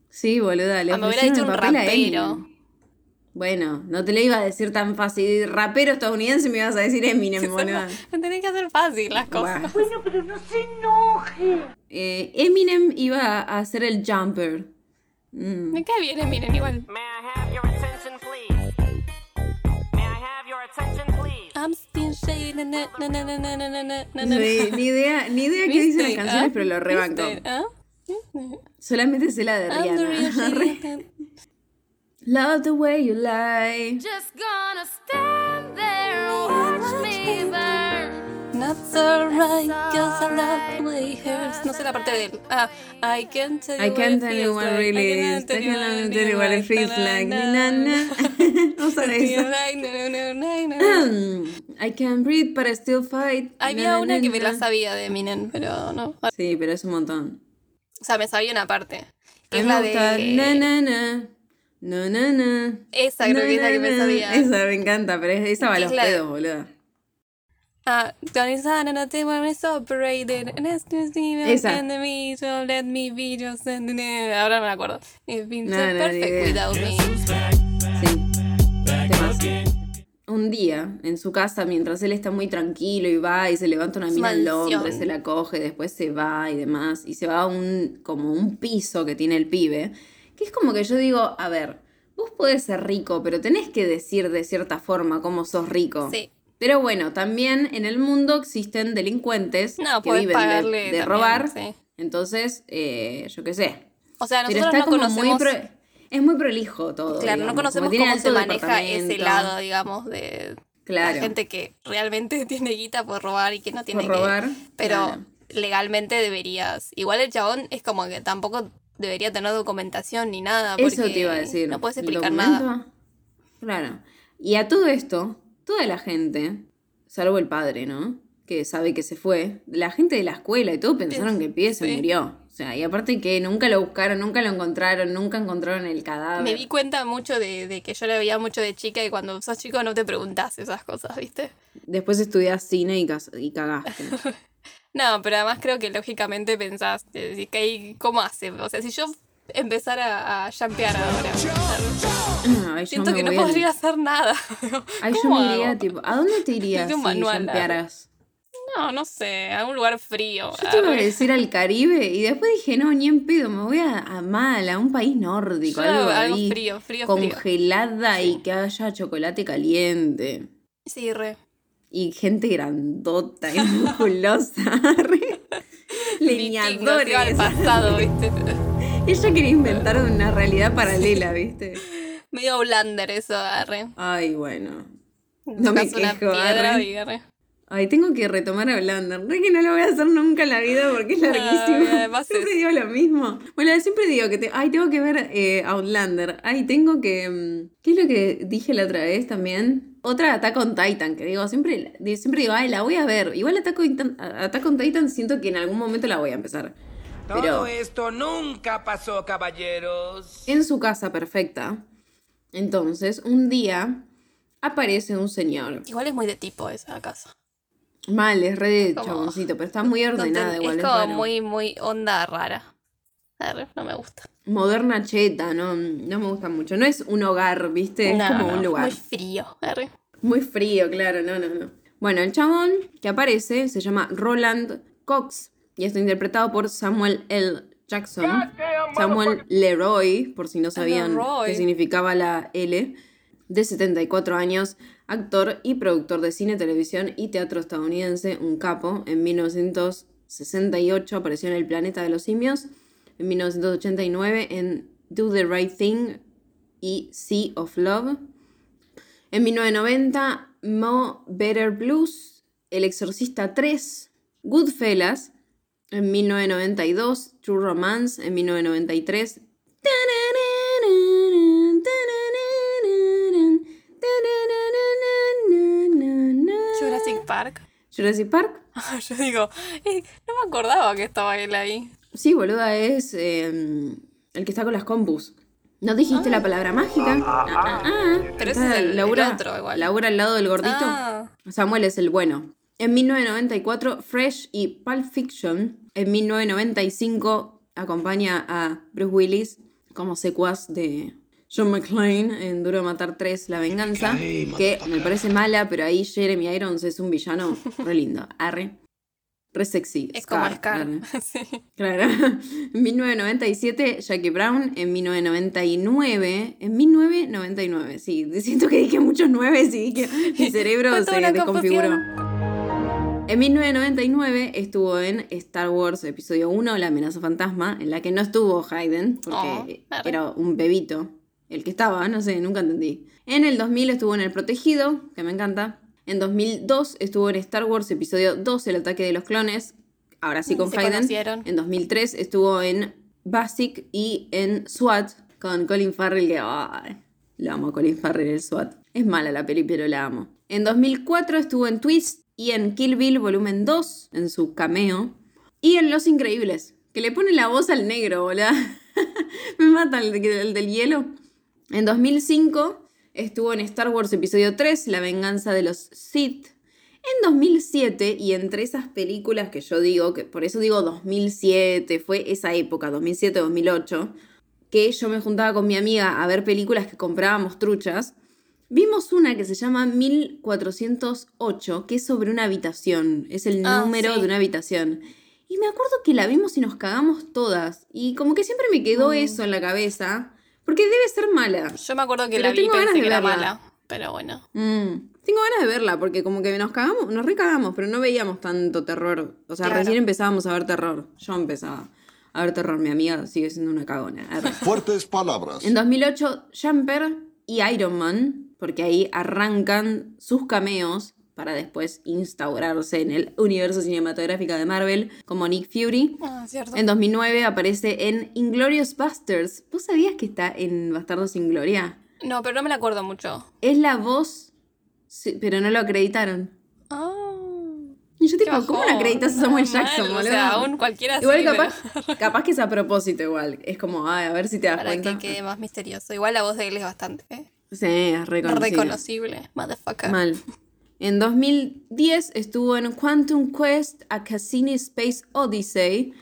Sí, boluda, le Ah, me hubiera dicho un rapero. Bueno, no te lo iba a decir tan fácil. Rapero estadounidense me ibas a decir Eminem, boluda. Me tenés que hacer fácil las cosas. Bueno, pero no se enoje. Eminem iba a hacer el jumper. Mm. Me cae bien Eminem igual. May I have your say na, na, na, sí, ni idea, ni idea qué dicen las canciones, ¿Ah? pero lo rebanco. ¿Ah? Solamente sé la de Rihanna. Love the way you lie. Just gonna stand there and watch me burn. Not so right, cause I love way hurts. No sé la parte del. Ah, I can't tell you I can't what tell you what really I is. I can't tell you what it feels like. Na, na. Na, na. I can breathe, but I still fight. Había Na, na, una na, que me la sabía de Eminem, pero no. O Sí, pero es un montón. sea, me sabía una parte. Que A es la de. Na, na, na. No, no, no. Esa creo que es la que me sabía. Esa me encanta, pero es- esa va a los de- pedos, boludo. Ah, no vuelves operated. And it's just even Esa. in the me, so let me be just Ahora no me acuerdo. It's been so No, no, ni perfect without me. Sí. Un día, en su casa, mientras él está muy tranquilo y va y se levanta una mina en. Londres, se la coge, después se va y demás, y se va a un, como un piso que tiene el pibe, que es como que yo digo, a ver, vos podés ser rico, pero tenés que decir de cierta forma cómo sos rico. Sí. Pero bueno, también en el mundo existen delincuentes No, que viven de- de, también, robar, sí. entonces, eh, yo qué sé. O sea, nosotros no conocemos. muy... pro- es muy prolijo todo. Claro, no conocemos cómo se maneja ese lado, digamos, de Claro. la gente que realmente tiene guita por robar y que no tiene Por que- robar, Pero claro. legalmente deberías. Igual el chabón es como que tampoco debería tener documentación ni nada. Eso te iba a decir. No puedes ¿El explicar nada. Claro. Y a todo esto, toda la gente, salvo el padre, ¿no? Que sabe que se fue, la gente de la escuela y todo pensaron que el pibe se Sí. murió. O sea, y aparte que nunca lo buscaron, nunca lo encontraron, nunca encontraron el cadáver. Me di cuenta mucho de, de que yo le veía mucho de chica y cuando sos chico no te preguntás esas cosas, ¿viste? Después estudias cine y, y cagaste. No, pero además creo que lógicamente pensás, eh, decís, ¿qué- ¿cómo hace? O sea, si yo empezara a jampear ahora, Ay, yo siento que no a- podría hacer nada. Ay, yo ¿Cómo me iría, tipo, ¿a dónde te irías si manual? No, no sé, a un lugar frío. Yo te iba a decir al Caribe y después dije, no, ni en pedo, me voy a, a mal, a un país nórdico, Yo algo, algo ahí, frío, frío, frío. congelada y que haya chocolate caliente. Sí, re. Y gente grandota y musculosa. re. Vikingos, iba al Leñadores. pasado, ¿viste? Ella quería inventar una realidad paralela, ¿viste? Medio blander eso, arre. Ay, bueno. No me una quejo, piedra arre. y arre. Ay, tengo que retomar a Blander. Re que no lo voy a hacer nunca en la vida porque es larguísimo. además siempre es- digo lo mismo. Bueno, siempre digo que te... Ay, tengo que ver eh, Outlander. Ay, tengo que... mm, ¿Qué es lo que dije la otra vez también? Otra Attack on Titan, que digo, siempre, siempre digo, ay, la voy a ver. Igual Attack on, Titan, Attack on Titan siento que en algún momento la voy a empezar. Pero Todo esto nunca pasó, caballeros. en su casa perfecta. Entonces, un día aparece un señor. Igual es muy de tipo esa casa. Mal, es re de Como- chaboncito, pero está muy No ordenada te- igual. es es como raro. muy, muy onda rara. No me gusta. Moderna cheta, no, no me gusta mucho. No es un hogar, ¿viste? Es No, como no, un lugar. Muy frío. arre. Muy frío, claro, no, no, no. Bueno, el chabón que aparece se llama Roland Cox y está interpretado por Samuel L. Jackson. Samuel Leroy, por si no sabían Leroy. qué significaba la L, de 74 años, actor y productor de cine, televisión y teatro estadounidense, un capo. En 1968 apareció en El Planeta de los Simios. En 1989 en Do the Right Thing y Sea of Love. En 1990, Mo Better Blues, El Exorcista 3, Goodfellas. En 1992, True Romance. En 1993, Jurassic Park. Jurassic Park. Yo digo, eh, no me acordaba que estaba él ahí. Sí, boluda, es eh, el que está con las compus. ¿No dijiste la palabra mágica? Ah, ah, ah. Pero ese Está es el- el Laura, otro igual. Laura al lado del gordito. Ah. Samuel es el bueno. En 1994, Fresh y Pulp Fiction. En 1995, acompaña a Bruce Willis como secuaz de John McClane en Duro de Matar 3, La Venganza. Que me parece mala, pero ahí Jeremy Irons es un villano re lindo. Arre. Re sexy. Es como Scar. Sí. Claro. En 1997, Jackie Brown. En 1999. En 1999, sí. Siento que dije muchos nueve, sí. Que mi cerebro se desconfiguró. En 1999 estuvo en Star Wars Episodio 1, La amenaza fantasma, en la que no estuvo Hayden, porque Oh, era un bebito. El que estaba, no sé, nunca entendí. En el 2000 estuvo en El Protegido, que me encanta. En 2002 estuvo en Star Wars Episodio 2, El ataque de los clones. Ahora sí con Se Hayden. conocieron. En 2003 estuvo en Basic y en SWAT con Colin Farrell, que ay, lo amo Colin Farrell, el SWAT. Es mala la peli, pero la amo. En 2004 estuvo en Twist y en Kill Bill Volumen 2, en su cameo. Y en Los Increíbles, que le pone la voz al negro, boludo. Me mata el, el del hielo. En 2005 estuvo en Star Wars Episodio 3, La venganza de los Sith. En 2007, y entre esas películas que yo digo, que por eso digo 2007, fue esa época, 2007-2008, que yo me juntaba con mi amiga a ver películas que comprábamos truchas, vimos una que se llama 1408, que es sobre una habitación, es el Ah, número sí. de una habitación. Y me acuerdo que la vimos y nos cagamos todas, y como que siempre me quedó eso en la cabeza, porque debe ser mala. Yo me acuerdo que Pero la vi y tengo ganas pensé de que era verla. mala. Pero bueno. Mm, Tengo ganas de verla porque como que nos cagamos, nos recagamos, pero no veíamos tanto terror. O sea, Claro. recién empezábamos a ver terror. Yo empezaba a ver terror, mi amiga sigue siendo una cagona. Fuertes palabras. En 2008, Jumper y Iron Man, porque ahí arrancan sus cameos para después instaurarse en el universo cinematográfico de Marvel como Nick Fury. Ah, cierto. En 2009 aparece en Inglorious Busters. ¿Vos sabías que está en Bastardos sin Gloria? No, pero no me la acuerdo mucho. Es la voz, sí, pero no lo acreditaron. Ah. Y yo tipo, ¿cómo no acreditas a Samuel Jackson, O boludo? sea, aún cualquiera Igual sí, capaz, pero capaz que es a propósito igual. Es como, ay, a ver si te das para cuenta. que quede más misterioso. Igual la voz de él es bastante ¿eh? Sí, es reconocible. reconocible. Motherfucker. Mal. En 2010 estuvo en Quantum Quest, A Cassini Space Odyssey,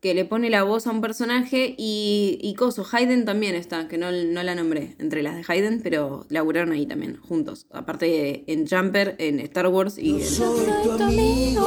que le pone la voz a un personaje y, y Coso, Hayden también está, que no, no la nombré entre las de Hayden, pero laburaron ahí también, juntos. Aparte en Jumper, en Star Wars y en,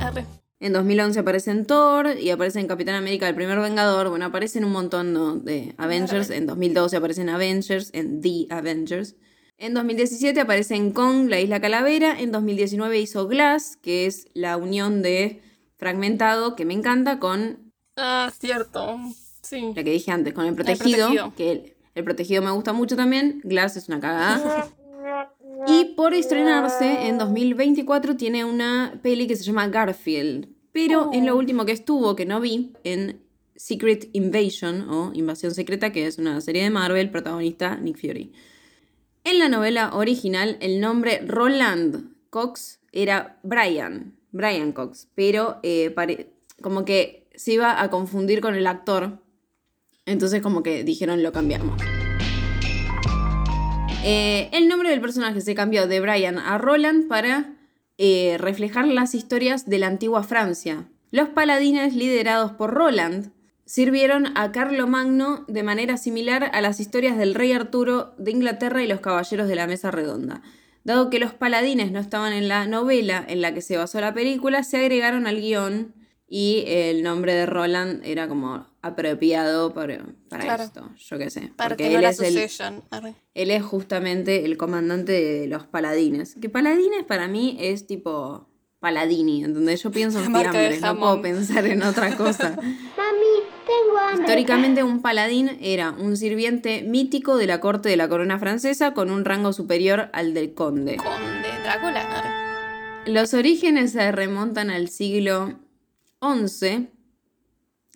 Arre. En 2011 aparece en Thor y aparece en Capitán América, el primer Vengador. Bueno, aparecen un montón ¿no? de Avengers. En 2012 aparecen Avengers, en The Avengers. En 2017 aparece en Kong, la Isla Calavera. En 2019 hizo Glass, que es la unión de Fragmentado, que me encanta, con Ah, cierto. Sí. la que dije antes, con el protegido, Protegido. que el, el protegido me gusta mucho también. Glass es una cagada. y por estrenarse en 2024 tiene una peli que se llama Garfield. Pero en lo último que estuvo, que no vi, en Secret Invasion o Invasión Secreta, que es una serie de Marvel, protagonista Nick Fury. En la novela original, el nombre Roland Cox era Brian, Brian Cox, pero eh, como que se iba a confundir con el actor, entonces como que dijeron lo cambiamos. Eh, el nombre del personaje se cambió de Brian a Roland para eh, reflejar las historias de la antigua Francia. Los paladines liderados por Roland sirvieron a Carlomagno de manera similar a las historias del rey Arturo de Inglaterra y los caballeros de la Mesa Redonda. Dado que los paladines no estaban en la novela en la que se basó la película, se agregaron al guion y el nombre de Roland era como apropiado para, para Claro. esto, yo qué sé. Para porque que no él es el, él es justamente el comandante de los paladines. Que paladines para mí es tipo paladini, en donde yo pienso en fiambres, no puedo pensar en otra cosa. Históricamente un paladín era un sirviente mítico de la corte de la corona francesa con un rango superior al del conde. Conde Drácula. Los orígenes se remontan al siglo XI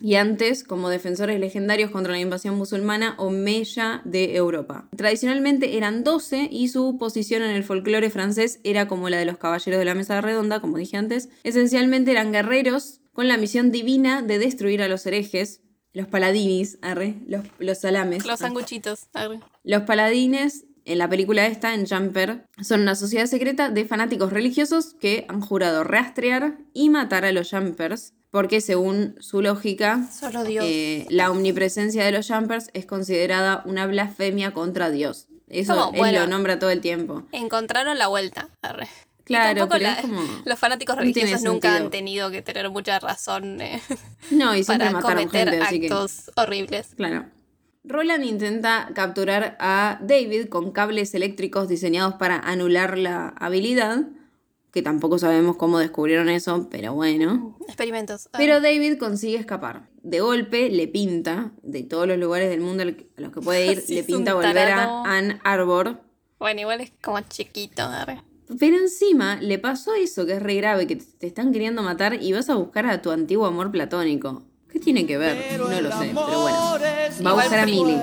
y antes como defensores legendarios contra la invasión musulmana omeya de Europa. Tradicionalmente eran 12 y su posición en el folclore francés era como la de los caballeros de la mesa redonda, como dije antes. Esencialmente eran guerreros con la misión divina de destruir a los herejes, los paladinis, arre, los, los salames. Los sanguchitos. Arre. Los paladines, en la película esta, en Jumper, son una sociedad secreta de fanáticos religiosos que han jurado rastrear y matar a los Jumpers, porque según su lógica, Solo Dios. eh, la omnipresencia de los Jumpers es considerada una blasfemia contra Dios. Eso Como, él bueno. lo nombra todo el tiempo. Encontraron la vuelta. Arre. Claro, tampoco pero la- es como... Los fanáticos no religiosos nunca sentido. han tenido que tener mucha razón eh, No, y siempre para mataron cometer gente, así que... actos horribles. Claro. Roland intenta capturar a David con cables eléctricos diseñados para anular la habilidad, que tampoco sabemos cómo descubrieron eso, pero bueno. Experimentos. Ah, Pero David consigue escapar. De golpe le pinta, de todos los lugares del mundo a los que puede ir, Sí, le pinta volver a Ann Arbor. Bueno, igual es como chiquito. Pero encima le pasó eso que es re grave, que te están queriendo matar y vas a buscar a tu antiguo amor platónico. ¿Qué tiene que ver? No lo sé, pero bueno. Va a buscar a Millie.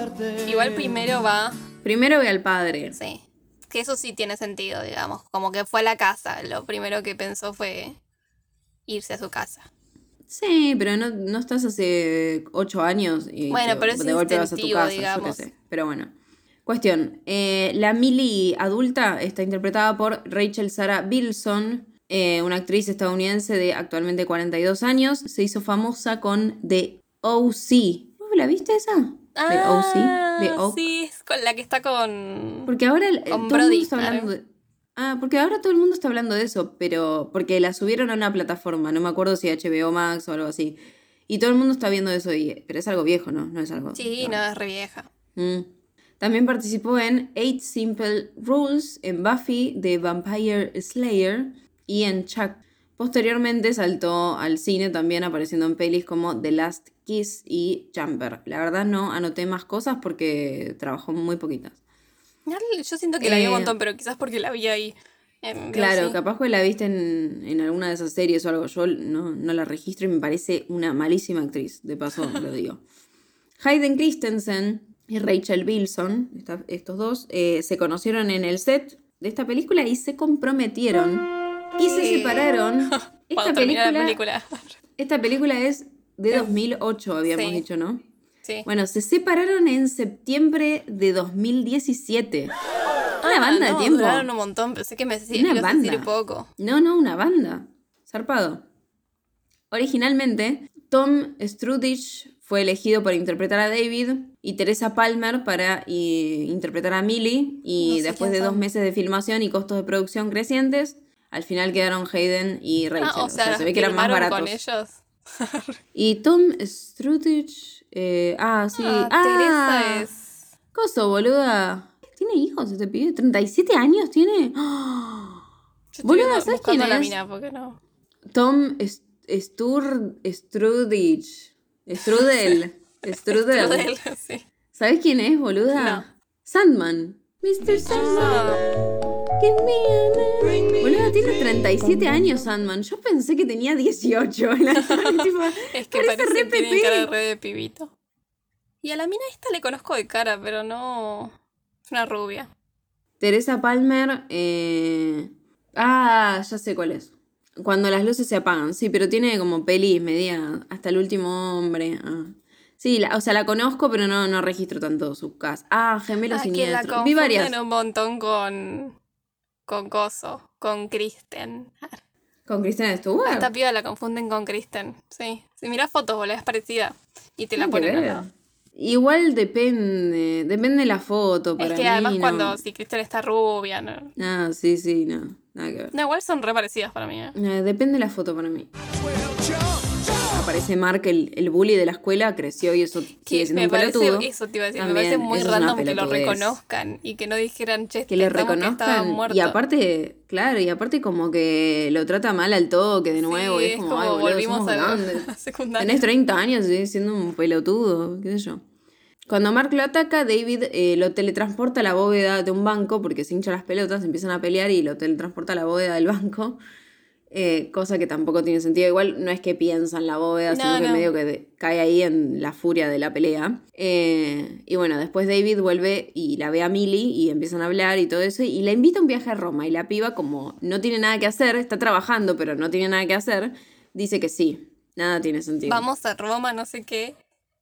Igual primero va. Primero ve al padre. Sí. Que eso sí tiene sentido, digamos. Como que fue a la casa. Lo primero que pensó fue irse a su casa. Sí, pero no, no estás hace ocho años y Bueno, te- pero es de golpe vas a tu casa, yo qué digamos. sé. Pero bueno. Cuestión. eh, la Millie adulta está interpretada por Rachel Sarah Bilson, eh, una actriz estadounidense de actualmente 42 años. Se hizo famosa con The O.C. ¿Vos la viste esa? The O.C. The Ah, Oak. sí, es con la que está con. Porque ahora el- Con todo el mundo está hablando de... Ah, porque ahora todo el mundo está hablando de eso, pero porque la subieron a una plataforma, no me acuerdo si HBO Max o algo así. Y todo el mundo está viendo eso, y, pero es algo viejo, ¿no? No es algo... Sí, no, es re vieja. Mm. También participó en Eight Simple Rules, en Buffy The Vampire Slayer y en Chuck. Posteriormente saltó al cine también apareciendo en pelis como The Last Kiss y Jumper. La verdad no anoté más cosas porque trabajó muy poquitas. Yo siento que la vi un Eh, montón, pero quizás porque la vi ahí. Claro, capaz que la viste en, en alguna de esas series o algo. Yo no, no la registro y me parece una malísima actriz, de paso lo digo. Hayden Christensen y Rachel Bilson, esta- estos dos, eh, se conocieron en el set de esta película y se comprometieron y se separaron. Esta termina la película, película. esta película es de 2008, habíamos Sí. dicho, ¿no? Sí. Bueno, se separaron en septiembre de 2017. Una banda Ah, no, de tiempo. Duraron un montón, pensé que me decía, Una decir banda. poco. No, no, una banda. Zarpado. Originalmente, Tom Strudich fue elegido para interpretar a David y Teresa Palmer para eh, interpretar a Millie. Y No sé después de dos meses de filmación y costos de producción crecientes, al final quedaron Hayden y Rachel. Ah, o sea, se ve que eran más baratos. con ellos. Y Tom Strudich. eh, ah, sí. Ah, Ah, Teresa es. Coso, boluda. ¿Tiene hijos este pibe? ¿37 años tiene? ¡Ah! Boluda, ¿sabes quién la es? mina, ¿por qué no? Tom Stur Strudich. Strudel. Strudel. Strudel, sí. ¿Sabes quién es, boluda? No. Sandman. Mr. Sandman. Ah, Give me a. Boluda, tiene 37 años Sandman. Yo pensé que tenía 18. en la serie, tipo, es que parece re que tiene cara de re de pibito. Y a la mina esta le conozco de cara, pero no. Es una rubia. Teresa Palmer. eh, Ah, ya sé cuál es. Cuando las luces se apagan, sí, pero tiene como pelis media hasta el último hombre. ah. Sí, la- o sea, la conozco, pero no, no registro tanto su casa. Ah, Gemelo Ah, que la Siniestro. Vi varias. un montón con. Con Coso, con Kristen. ¿Con Cristiana Stewart? Esta piba la confunden con Kristen. Sí. Si miras fotos, boludo, es parecida. Y te la ponen al lado. Igual depende, depende de la foto. Para Es que mí, además no. cuando si Kristen está rubia, no. Ah, sí, sí, no. Nada que ver. No, igual son re parecidas para mí. ¿eh? Depende de la foto para mí. Aparece Mark, el, el bully de la escuela, creció y eso sigue Que siendo me un parece, pelotudo. eso te iba a decir, También, me parece muy es random que lo reconozcan y que no dijeran, che, Que le pensamos que reconozcan. muerto. y aparte, claro, y aparte como que lo trata mal al toque de nuevo. Sí, y es como, ay, boludo, volvimos a la secundaria. Tenés 30 años y siendo un pelotudo, qué sé yo. Cuando Mark lo ataca, David eh, lo teletransporta a la bóveda de un banco porque se hincha las pelotas, empiezan a pelear y lo teletransporta a la bóveda del banco. Eh, cosa que tampoco tiene sentido. Igual no es que piensa en la bóveda, No, sino que no. medio que de- cae ahí en la furia de la pelea. Eh, y bueno, después David vuelve y la ve a Millie y empiezan a hablar y todo eso. Y la invita a un viaje a Roma. Y la piba, como no tiene nada que hacer, está trabajando, pero no tiene nada que hacer, dice que sí. Nada tiene sentido. Vamos a Roma, no sé qué.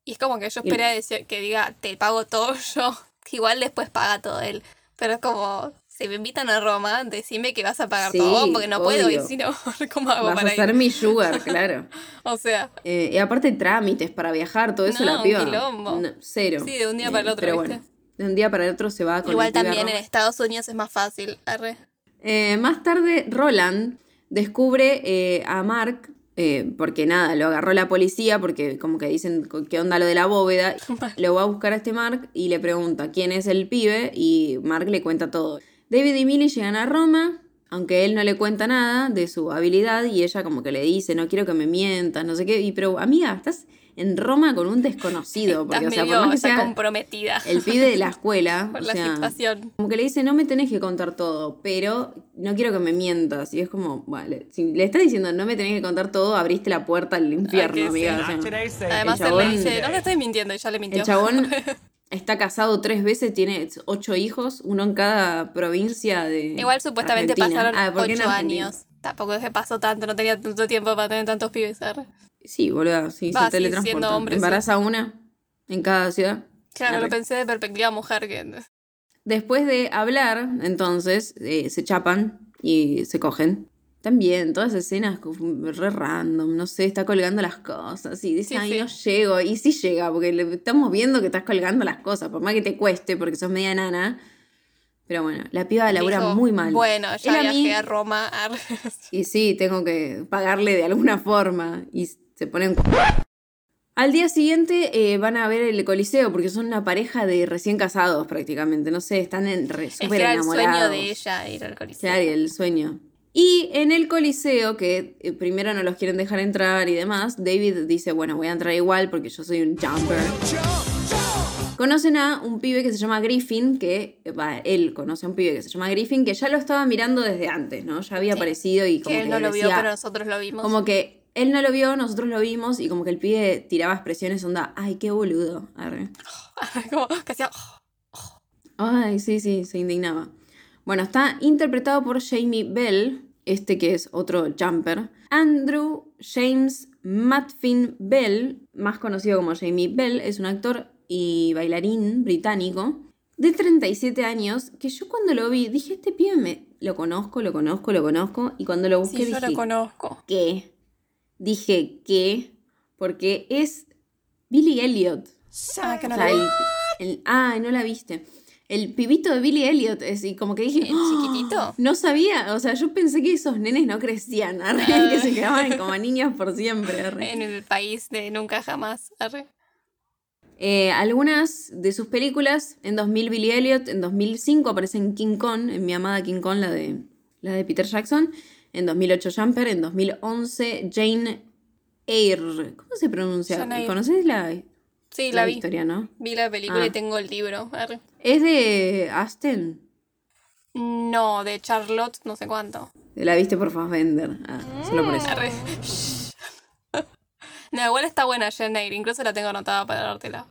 Y es como que yo Y- esperé decir, que diga, te pago todo yo. Igual después paga todo él. Pero es como, si me invitan a Roma, decime que vas a pagar Sí, todo porque no puedo ir, obvio. si no, ¿cómo hago Vas a para ser ir? mi sugar, claro. O sea, Eh, y aparte trámites para viajar, todo eso No, la piba. no, cero. Sí, de un día para el otro, Pero ¿viste? bueno, de un día para el otro se va con igual a también en. Estados Unidos es más fácil. Arre. Eh, más tarde, Roland descubre eh, a Mark, eh, porque nada, lo agarró la policía, porque como que dicen qué onda lo de la bóveda. lo va a buscar a este Mark y le pregunta quién es el pibe y Mark le cuenta todo. David y Millie llegan a Roma, aunque él no le cuenta nada de su habilidad y ella como que le dice, no quiero que me mientas, no sé qué. Y pero amiga, estás en Roma con un desconocido, porque Estás o sea, medio por más que está sea comprometida el pibe de la escuela, por o la sea, situación. como que le dice, no me tenés que contar todo, pero no quiero que me mientas. Y es como, vale, si le estás diciendo, no me tenés que contar todo, abriste la puerta al infierno, amiga. sí. o sea. Además el él le chabón- dice, no te estoy mintiendo, y ya le mintió. el chabón está casado tres veces, tiene ocho hijos, uno en cada provincia de Igual supuestamente Argentina. pasaron Ah, ¿por qué en ocho años. Tampoco es que pasó tanto, no tenía tanto tiempo para tener tantos pibes. Sí, boludo, sí, Va, se teletransporta. hombre, sí. Embaraza una en cada ciudad. Claro, Arre. lo pensé de perspectiva mujer que Después de hablar, entonces, eh, se chapan y se cogen. También, todas escenas re random, no sé, está colgando las cosas y dice, Sí, ay, sí. no llego. Y sí llega, porque le estamos viendo que estás colgando las cosas, por más que te cueste, porque sos media nana. Pero bueno, la piba labura dijo, muy mal. Bueno, ya a viajé mí- a Roma. arre. y sí, tengo que pagarle de alguna forma. Y se ponen. Al día siguiente eh, van a ver el coliseo porque son una pareja de recién casados prácticamente. No sé, están en re, Es que súper era el enamorados. sueño de ella ir al coliseo. Claro, y el sueño. Y en el coliseo, que eh, primero no los quieren dejar entrar y demás, David dice, bueno, voy a entrar igual porque yo soy un jumper. Conocen a un pibe que se llama Griffin, que, va, él conoce a un pibe que se llama Griffin, que ya lo estaba mirando desde antes, ¿no? Ya había Sí. aparecido y como Que que, él no lo vio, pero nosotros lo vimos. como que él no lo vio, nosotros lo vimos y como que el pibe tiraba expresiones onda, ay, qué boludo. Arre. Como que hacía, Ay, sí, sí, se indignaba. Bueno, está interpretado por Jamie Bell, este que es otro jumper. Andrew James Matfin Bell, más conocido como Jamie Bell, es un actor y bailarín británico de 37 años, que yo cuando lo vi dije, este pibe me lo conozco, lo conozco, lo conozco, y cuando lo busqué sí, yo dije, lo conozco. ¿qué? Dije, ¿qué? porque es Billy Elliot. Ah, que no el, el- ah, no la viste. El pibito de Billy Elliot, es, y como que dije, ¿El "Ah, chiquitito? No sabía, o sea, yo pensé que esos nenes no crecían, arre, que se quedaban como niños por siempre. arre. En el país de nunca jamás. Arre. Eh, algunas de sus películas, en 2000 Billy Elliot, en 2005 aparece en King Kong, en mi amada King Kong, la de, la de Peter Jackson, en 2008 Jumper, en 2011 Jane Eyre. ¿Cómo se pronuncia? ¿Conoces la, Sí, la la vi. historia, no? Vi la película Ah. y tengo el libro. Arre. Es de Aston. No, de Charlotte, no sé cuánto. La viste por Fassbender. Ah, solo por eso. Arre. No, igual está buena Eyre, incluso la tengo anotada para dártela.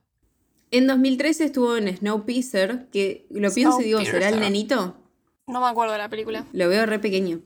En 2013 estuvo en Snowpiercer, que lo pienso y digo, ¿será el nenito? No me acuerdo de la película. Lo veo re pequeño.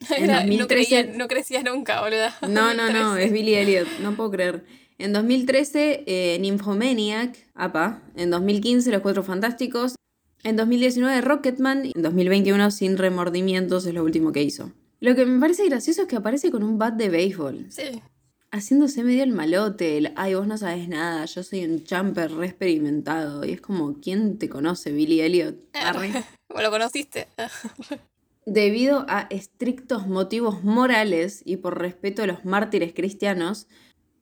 En no, 2013 creía- no crecía nunca, boluda. No, no, no, 2013. es Billy Elliot, no puedo creer. En 2013, eh, Nymphomaniac, APA. En 2015, Los Cuatro Fantásticos. En 2019, Rocketman. En 2021, Sin Remordimientos, es lo último que hizo. Lo que me parece gracioso es que aparece con un bat de béisbol, Sí. haciéndose medio el malote. el, Ay, vos no sabes nada, yo soy un jumper re experimentado. Y es como, ¿quién te conoce, Billy Elliot? Arre. ¿O lo conociste? Debido a estrictos motivos morales y por respeto a los mártires cristianos,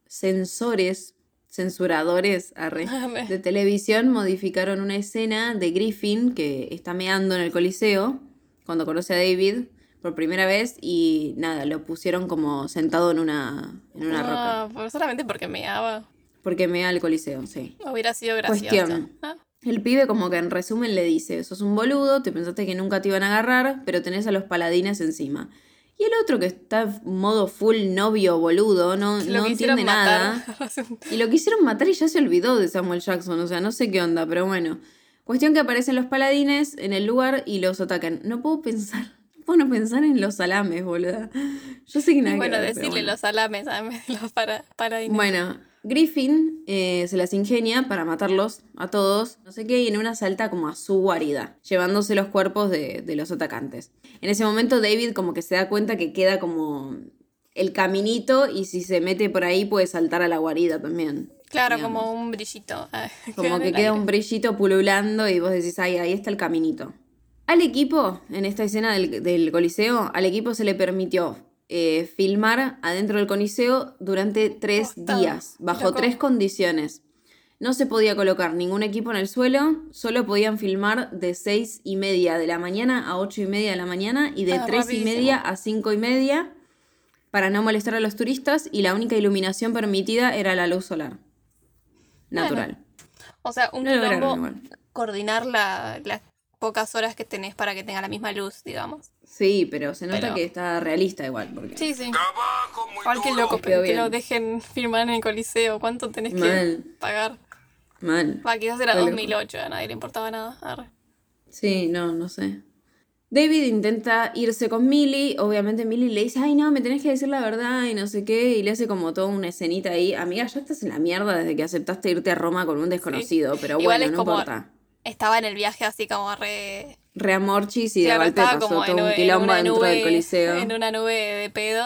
censores, censuradores arre, de televisión modificaron una escena de Griffin que está meando en el Coliseo cuando conoce a David por primera vez y nada, lo pusieron como sentado en una, en una roca. Ah, pues solamente porque me daba. Porque mea al Coliseo, sí. Hubiera sido gracioso. Cuestión. Ah, El pibe como que en resumen le dice, sos un boludo, te pensaste que nunca te iban a agarrar, pero tenés a los paladines encima. Y el otro que está en modo full novio boludo, no, no entiende matar. nada. Y lo quisieron matar y ya se olvidó de Samuel Jackson, o sea, no sé qué onda, pero bueno. Cuestión que aparecen los paladines en el lugar y los atacan. No puedo pensar, no puedo pensar en los salames, boluda. Yo sé que nada que bueno, ver, pero decirle bueno. los salames a los para, paradines. Bueno, Griffin eh, se las ingenia para matarlos a todos, no sé qué, y en una salta como a su guarida, llevándose los cuerpos de, de los atacantes. En ese momento David como que se da cuenta que queda como el caminito y si se mete por ahí puede saltar a la guarida también. claro, digamos. como un brillito. Como que queda un brillito pululando y vos decís, ay, ahí está el caminito. Al equipo, en esta escena del, del Coliseo, al equipo se le permitió eh, filmar adentro del Coliseo durante tres días, bajo tres condiciones. No se podía colocar ningún equipo en el suelo, solo podían filmar de seis y media de la mañana a ocho y media de la mañana y de Ah, tres y media a cinco y media para no molestar a los turistas y la única iluminación permitida era la luz solar. Natural. O sea, un quilombo coordinar la- las pocas horas que tenés para que tenga la misma luz, digamos. Sí, pero se nota Pero- que está realista igual. Porque... Sí, sí. Igual que loco, pero que lo dejen filmar en el coliseo. ¿Cuánto tenés Mal. que pagar? Mal. Va, quizás era Re loco. 2008, a nadie le importaba nada. Arre. Sí, no, no sé. David intenta irse con Millie. Obviamente Millie le dice, ay no, me tenés que decir la verdad y no sé qué. Y le hace como toda una escenita ahí. Amiga, ya estás en la mierda desde que aceptaste irte a Roma con un desconocido. Pero Igual bueno, es no como- importa. Estaba en el viaje así como re... Reamorchis y de golpe pasó como todo en, un quilombo dentro nube, del coliseo. En una nube de pedo.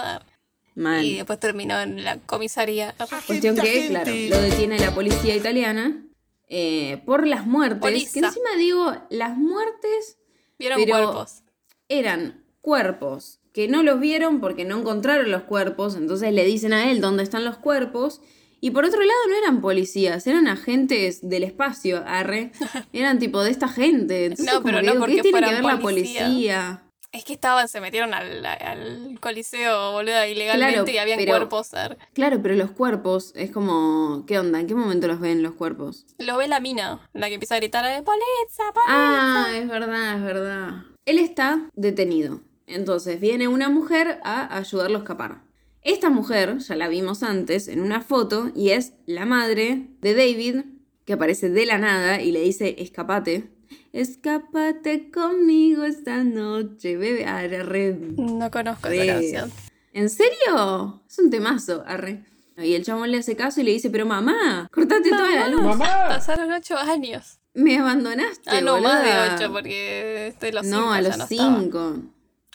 Mal. Y después terminó en la comisaría. Cuestión que, claro, lo detiene la policía italiana eh, por las muertes. Que encima digo, las muertes Vieron Pero- cuerpos. eran cuerpos que no los vieron porque no encontraron los cuerpos, entonces le dicen a él dónde están los cuerpos. Y por otro lado no eran policías, eran agentes del espacio, arre. Eran tipo de esta gente. Entonces, No, pero no digo, porque ¿qué tiene que ver la policía. Es que estaban, se metieron al, al coliseo, boluda, ilegalmente Claro, y habían pero- cuerpos. arre. Claro, pero los cuerpos es como, ¿qué onda? ¿En qué momento los ven los cuerpos? Lo ve la mina, la que empieza a gritar, "Eh, ¡Polizza, polizza! Ah, es verdad, es verdad. Él está detenido. Entonces viene una mujer a ayudarlo a escapar. Esta mujer, ya la vimos antes en una foto, y es la madre de David, que aparece de la nada y le dice, escapate. Escápate conmigo esta noche, bebé. Arre, re- No conozco re- esa canción. ¿En serio? Es un temazo, arre. Y el chabón le hace caso y le dice, pero mamá, cortate toda la luz. Pasaron ocho años. Me abandonaste, Ah, no, más de boluda". ocho, porque este los No, cinco a ya los no estaba. cinco.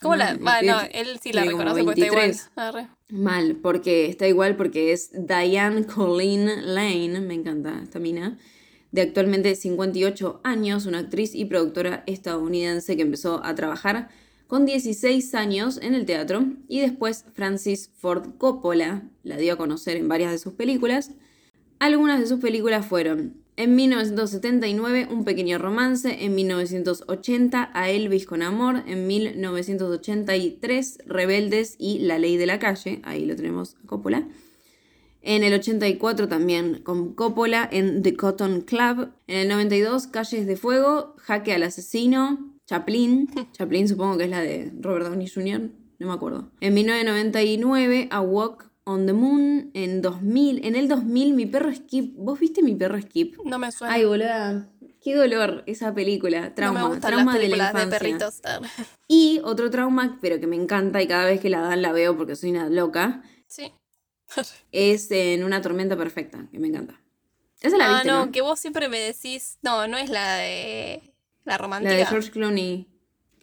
¿Cómo la.? Bueno, no, él sí la reconoce porque está igual. 23. Arre. Mal, porque está igual porque es Diane Colleen Lane, me encanta esta mina, de actualmente 58 años, una actriz y productora estadounidense que empezó a trabajar con 16 años en el teatro y después Francis Ford Coppola la dio a conocer en varias de sus películas. Algunas de sus películas fueron en 1979 Un pequeño romance, en 1980 A Elvis con amor, en 1983 Rebeldes y La ley de la calle, ahí lo tenemos a Coppola. En el 84 también con Coppola en The Cotton Club. En el 92 Calles de Fuego, Jaque al asesino, Chaplin. Chaplin supongo que es la de Robert Downey Jr., no me acuerdo. En 1999 A Walk on the Moon. En 2000, en el 2000 Mi perro Skip. ¿Vos viste Mi perro Skip? No me suena. Ay, boluda. Qué dolor esa película. Trauma. no me gustan trauma las de la películas de, infancia. perritos. Y otro trauma, pero que me encanta y cada vez que la dan la veo porque soy una loca, Sí. es en Una tormenta perfecta, que me encanta. Esa la ah, viste, no, ¿no? que vos siempre me decís. No, no es la de. La La romántica. de George Clooney,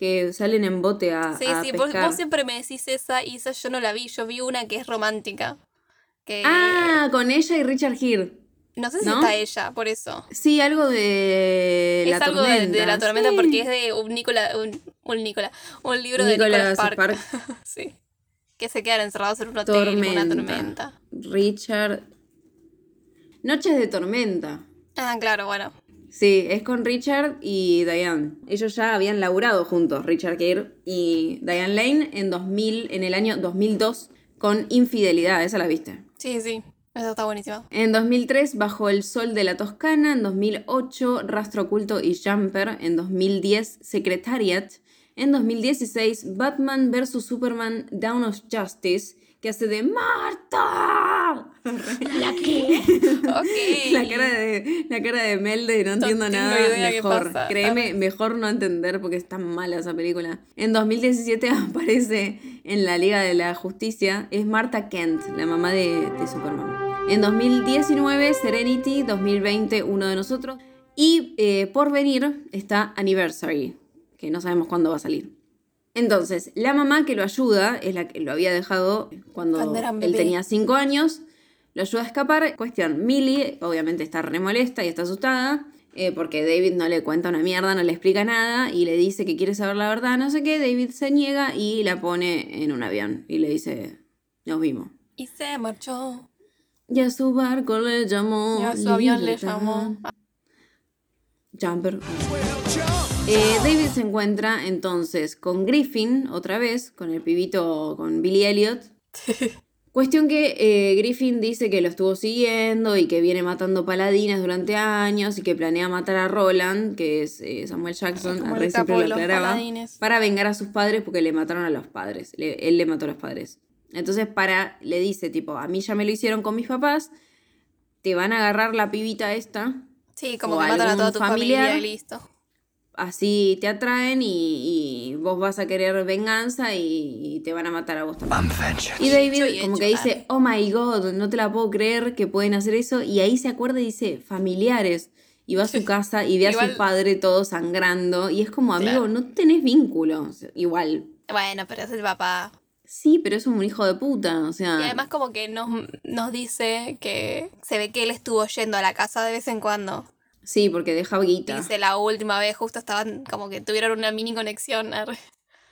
que salen en bote a, Sí, a sí, vos, pescar. vos siempre me decís esa y esa yo no la vi. Yo vi una que es romántica. Que Ah, con ella y Richard Gere. no sé si ¿no? está ella, por eso. Sí, algo de la es algo de, tormenta. de la tormenta Sí. porque es de un Nicola, un, un Nicola, un libro de Nicholas Nicolas Park. Spark. sí. Que se quedan encerrados en un hotel en una Tormenta. tormenta. Richard. Noches de tormenta. Ah, claro, bueno. Sí, es con Richard y Diane. Ellos ya habían laburado juntos, Richard Gere y Diane Lane, en 2000, en el año 2002 con Infidelidad, esa la viste. Sí, sí. Esa está buenísima. En 2003, Bajo el Sol de la Toscana. En 2008, Rastro Oculto y Jumper. En 2010, Secretariat. En 2016, Batman vs. Superman Down of Justice, que hace de Marta. Ok. La cara de, la cara de Mel de no entiendo nada. qué Mejor, créeme, mejor no entender porque es tan mala esa película. En 2017 aparece en la Liga de la Justicia. Es Marta Kent, la mamá de, de Superman. En 2019, Serenity. 2020, Uno de Nosotros. Y eh, por venir está Anniversary, que no sabemos cuándo va a salir. Entonces, la mamá que lo ayuda es la que lo había dejado cuando, él tenía 5 años. Lo ayuda a escapar. Cuestión, Millie obviamente está re molesta y está asustada. eh, porque David no le cuenta una mierda, no le explica nada y le dice que quiere saber la verdad, no sé qué. David se niega y la pone en un avión y le dice, nos vimos. Y se marchó. Y a su barco le llamó. Y a su avión le llamó. Jumper. Eh, David se encuentra entonces con Griffin, otra vez, con el pibito, con Billy Elliot. Cuestión que eh, Griffin dice que lo estuvo siguiendo y que viene matando paladines durante años y que planea matar a Roland, que es eh, Samuel Jackson, a siempre de lo aclaraba, para vengar a sus padres porque le mataron a los padres. Le- él le mató a los padres. Entonces para, le dice tipo, a mí ya me lo hicieron con mis papás, te van a agarrar la pibita esta, Sí, como que matan a toda tu familiar. familia y listo. Así te atraen y, y vos vas a querer venganza y, y te van a matar a vos también. Y David como que dice, oh my god, no te la puedo creer que pueden hacer eso. Y ahí se acuerda y dice, familiares. Y va a su casa y ve a Igual- su padre todo sangrando. Y es como, amigo, Claro. no tenés vínculo. Igual. Bueno, pero es el papá. Sí, pero es un hijo de puta. O sea, Y además como que nos, nos dice que se ve que él estuvo yendo a la casa de vez en cuando. Sí, porque deja guita. Dice la última vez justo estaban como que tuvieron una mini conexión.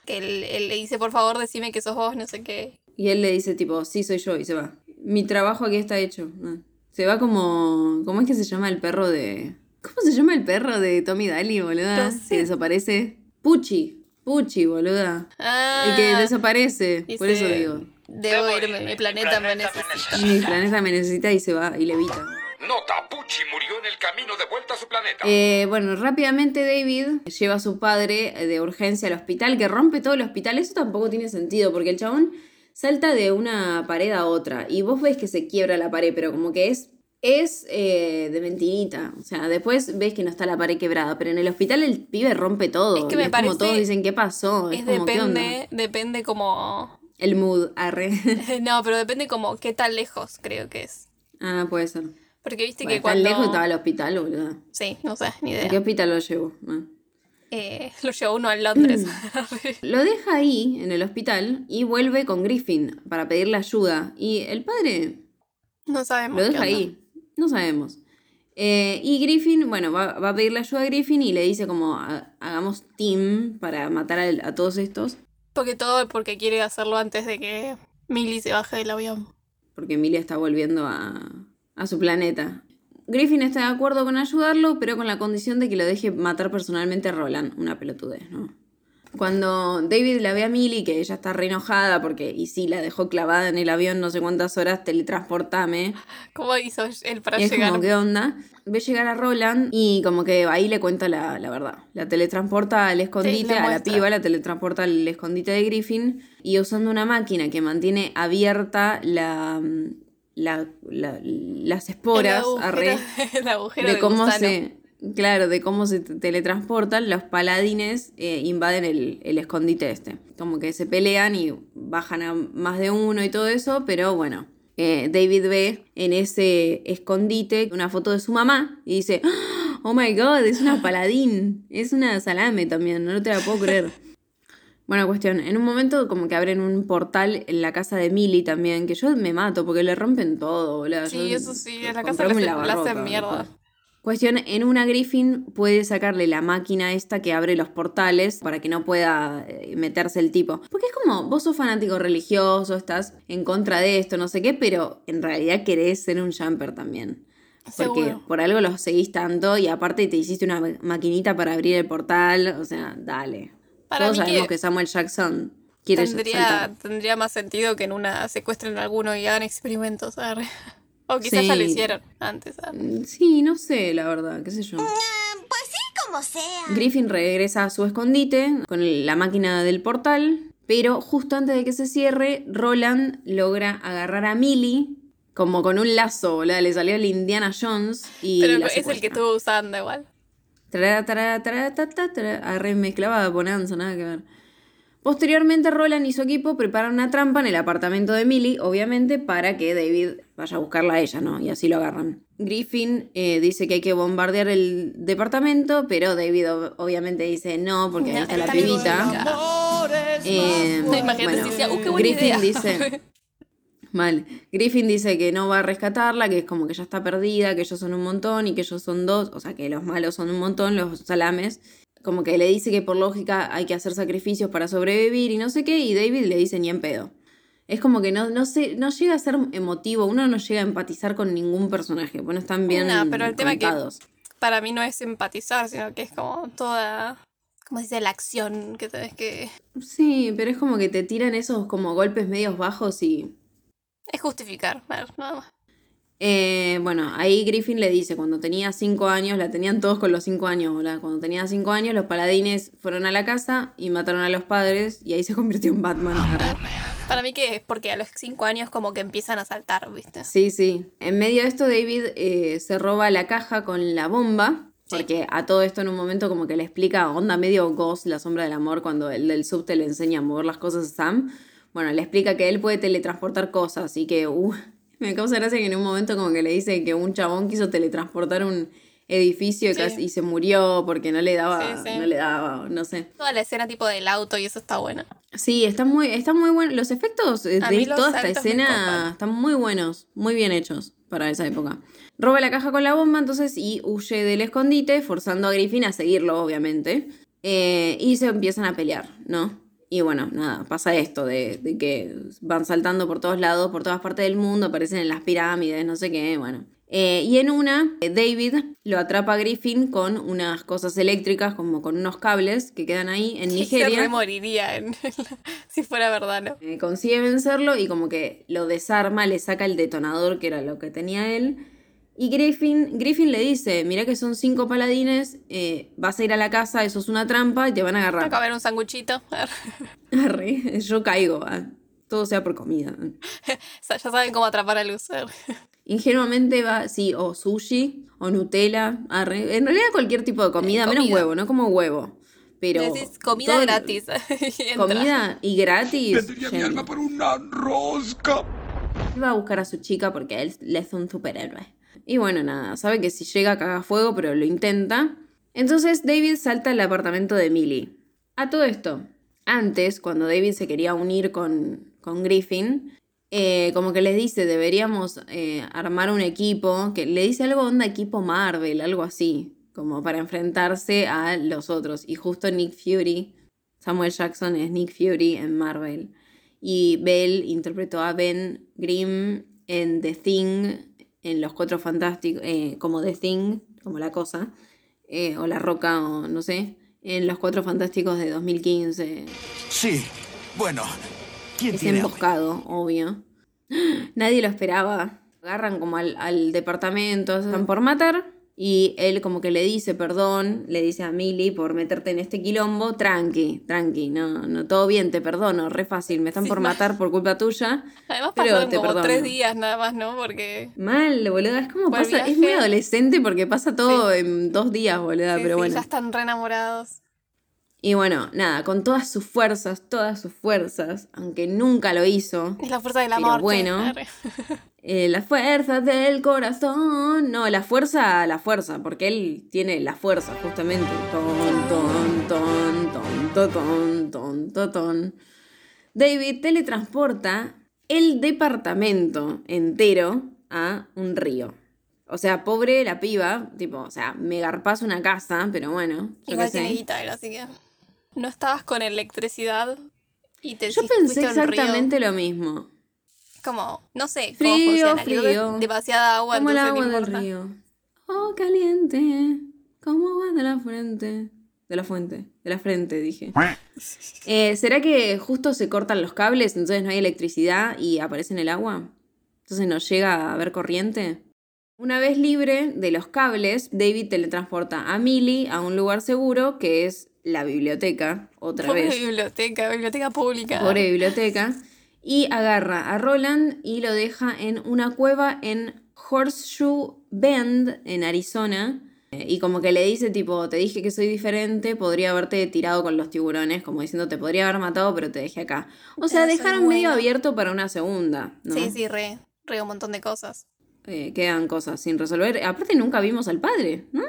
Que él, él le dice, por favor, decime que sos vos, no sé qué. Y él le dice, tipo, sí, soy yo. Y se va. Mi trabajo aquí está hecho. Ah. Se va como... ¿Cómo es que se llama el perro de... ¿Cómo se llama el perro de Tommy Daly, boluda? No sé. Que desaparece. Pucci. Pucci, boluda. Ah, El que desaparece. Por dice, eso digo. Debo irme, mi planeta me necesita. Mi planeta me necesita y se va y levita. Nota, Pucci murió en el camino de vuelta a su planeta. Eh, bueno, rápidamente David lleva a su padre eh, de urgencia al hospital, que rompe todo el hospital. Eso tampoco tiene sentido, porque el chabón salta de una pared a otra y vos ves que se quiebra la pared, pero como que es, es eh, de mentirita. O sea, después ves que no está la pared quebrada, pero en el hospital el pibe rompe todo. Es que me es parece- como todos dicen, ¿qué pasó? Es, Es como, ¿qué onda? depende, depende como... El mood, arre. No, pero depende como qué tan lejos creo que es. ah, puede ser. Porque viste Bueno, que tan cuando... lejos estaba el hospital, boludo. Sí, no sé, ni ¿A qué idea. hospital lo llevo? Ah. eh, lo lleva uno a Londres. Lo deja ahí, en el hospital, y vuelve con Griffin para pedirle ayuda. Y el padre no sabemos. lo deja ahí. No sabemos. Eh, y Griffin, bueno, va, va a pedirle ayuda a Griffin y le dice como, "Ha- hagamos team para matar a, a todos estos. Porque todo porque quiere hacerlo antes de que Millie se baje del avión. porque Emilia está volviendo a, a su planeta. Griffin está de acuerdo con ayudarlo, pero con la condición de que lo deje matar personalmente a Roland. Una pelotudez, ¿no? Cuando David la ve a Millie, que ella está re enojada porque, y sí, la dejó clavada en el avión no sé cuántas horas, teletransportame. ¿Cómo hizo él para Y es llegar? como, ¿qué onda? Ve llegar a Roland y como que ahí le cuenta la, la verdad. La teletransporta al escondite, a la piba, la teletransporta al escondite de Griffin y usando una máquina que mantiene abierta la, la- la- las esporas agujero, arre, el agujero de de cómo gusano. se... Claro, de cómo se te- teletransportan, los paladines eh, invaden el, el escondite este. Como que se pelean y bajan a más de uno y todo eso, pero bueno. eh, David ve en ese escondite una foto de su mamá y dice, oh my god, es una paladín, es una salame también, no te la puedo creer. Bueno, cuestión, en un momento como que abren un portal en la casa de Millie también, que yo me mato porque le rompen todo, boludo. Sí, Yo- eso sí, en la casa un hacen- mierda. Cuestión, en una Griffin puede sacarle la máquina esta que abre los portales para que no pueda eh, meterse el tipo. Porque es como, vos sos fanático religioso, estás en contra de esto, no sé qué, pero en realidad querés ser un jumper también. Porque Seguro. por algo los seguís tanto y aparte te hiciste una ma- maquinita para abrir el portal, o sea, dale. Para Todos mí sabemos que que Samuel Jackson quiere Tendría, tendría más sentido que en una secuestren a alguno y hagan experimentos. O quizás ya lo hicieron antes. Mm, Sí, no sé, la verdad, qué sé yo. Pues sí, como sea. Griffin regresa a su escondite con la máquina del portal, pero justo antes de que se cierre, Roland logra agarrar a Millie como con un lazo, boludo, le salió el Indiana Jones y Pero la es el que estuvo usando igual. Tarara, tarara, tarara, ta, ta, tarara. Arre, mezclaba Bonanza, nada que ver. Posteriormente, Roland y su equipo preparan una trampa en el apartamento de Millie, obviamente, para que David vaya a buscarla a ella, ¿no? Y así lo agarran. Griffin eh, dice que hay que bombardear el departamento, pero David ob- obviamente dice no, porque ahí No, está la pibita. Eh, No, imagínate bueno, si decía, "Uh, qué buena Griffin idea". dice... Mal. Griffin dice que no va a rescatarla, que es como que ya está perdida, que ellos son un montón y que ellos son dos, o sea que los malos son un montón, los salames. Como que le dice que por lógica hay que hacer sacrificios para sobrevivir y no sé qué, y David le dice ni en pedo. Es como que no, no, sé, no llega a ser emotivo, uno no llega a empatizar con ningún personaje, bueno, están bien No, pero el tema que- contados. Para mí no es empatizar, sino que es como toda. ¿Cómo se dice? La acción que tenés que. Sí, pero es como que te tiran esos como golpes medios bajos y Es justificar, a ver, nada más. Eh, bueno, ahí Griffin le dice, cuando tenía cinco años, la tenían todos con los cinco años, ¿verdad? Cuando tenía cinco años, los paladines fueron a la casa y mataron a los padres y ahí se convirtió en Batman. Para mí que es porque a los cinco años como que empiezan a saltar, ¿viste? Sí, sí. En medio de esto, David eh, se roba la caja con la bomba. Porque a todo esto en un momento como que le explica, onda medio Ghost, la sombra del amor, cuando el del subte le enseña a mover las cosas a Sam. Bueno, le explica que él puede teletransportar cosas y que, uh, me causa gracia que en un momento como que le dice que un chabón quiso teletransportar un edificio y, Sí. casi- y se murió porque no le daba, Sí, sí. no le daba, no sé. Toda la escena tipo del auto y eso está bueno. Sí, está muy, está muy bueno. Los efectos eh, de los toda esta escena están muy buenos, muy bien hechos para esa época. Roba la caja con la bomba entonces y huye del escondite, forzando a Griffin a seguirlo, obviamente. Eh, y se empiezan a pelear, ¿no? Y bueno, nada, pasa esto de, de que van saltando por todos lados, por todas partes del mundo, aparecen en las pirámides, no sé qué, bueno. Eh, y en una, eh, David lo atrapa a Griffin con unas cosas eléctricas, como con unos cables que quedan ahí en Se Nigeria. remoriría en- si fuera verdad, ¿no? Eh, consigue vencerlo y como que lo desarma, le saca el detonador que era lo que tenía él. Y Griffin, Griffin le dice, mira que son cinco paladines, eh, vas a ir a la casa, eso es una trampa y te van a Acá agarrar. ver un sanguchito. Arre, yo caigo, ah, todo sea por comida. ya saben cómo atrapar al user. Ingenuamente va, sí, o sushi, o Nutella, arre. En realidad cualquier tipo de comida, Eh, menos huevo, no como huevo. Pero Decís comida todo- gratis. y. Comida y gratis. Vendería mi alma por una rosca. Va a buscar a su chica porque él, él es un superhéroe. Y bueno, nada, sabe que si llega caga fuego, pero lo intenta. Entonces David salta al apartamento de Millie. A todo esto, antes, cuando David se quería unir con, con Griffin, eh, como que les dice, deberíamos eh, armar un equipo, que le dice algo onda equipo Marvel, algo así, como para enfrentarse a los otros. Y justo Nick Fury, Samuel Jackson es Nick Fury en Marvel. Y Bell interpretó a Ben Grimm en The Thing, en Los Cuatro Fantásticos, eh, como The Thing, como la cosa, eh, o la roca, o no sé, en Los Cuatro Fantásticos de 2015. Sí. Bueno, ¿quién Es tiene hambre? emboscado, obvio. Nadie lo esperaba. Agarran como al, al departamento, están por matar. Y él como que le dice perdón, le dice a Millie por meterte en este quilombo, tranqui, tranqui, no, no, todo bien, te perdono, re fácil, me están Sí, por matar por culpa tuya. Además Pero pasaron te como perdono. tres días nada más, ¿no? Porque... Mal, boluda, es como pasa, es muy adolescente porque pasa todo Sí. en dos días, boluda, sí, pero bueno. ya están re enamorados. Y bueno, nada, con todas sus fuerzas, todas sus fuerzas, aunque nunca lo hizo. Es la fuerza del amor. Bueno, eh, las fuerzas del corazón. No, la fuerza, la fuerza, porque él tiene la fuerza, justamente. Ton, ton, ton, ton, ton, ton, ton, ton. David teletransporta el departamento entero a un río. O sea, pobre la piba, tipo, o sea, me garpas una casa, pero bueno. Yo Igual guitarra, así que. No estabas con electricidad y te Yo pensé río. exactamente lo mismo. Como, no sé Frío, cómo frío. demasiada agua, Como el agua del río. Oh, caliente. Como agua de la frente. De la fuente. De la frente, dije. Eh, ¿Será que justo se cortan los cables, entonces no hay electricidad y aparece en el agua? Entonces no llega a haber corriente. Una vez libre de los cables, David teletransporta a Millie a un lugar seguro que es la biblioteca, otra Pobre vez. biblioteca, biblioteca pública. Pobre biblioteca. Y agarra a Roland y lo deja en una cueva en Horseshoe Bend, en Arizona. Eh, Y como que le dice, tipo, te dije que soy diferente, podría haberte tirado con los tiburones, como diciendo, te podría haber matado, pero te dejé acá. O sea, es dejaron medio abierto para una segunda, ¿no? Sí, sí, re, re un montón de cosas. Eh, quedan cosas sin resolver. Aparte, nunca vimos al padre, ¿no?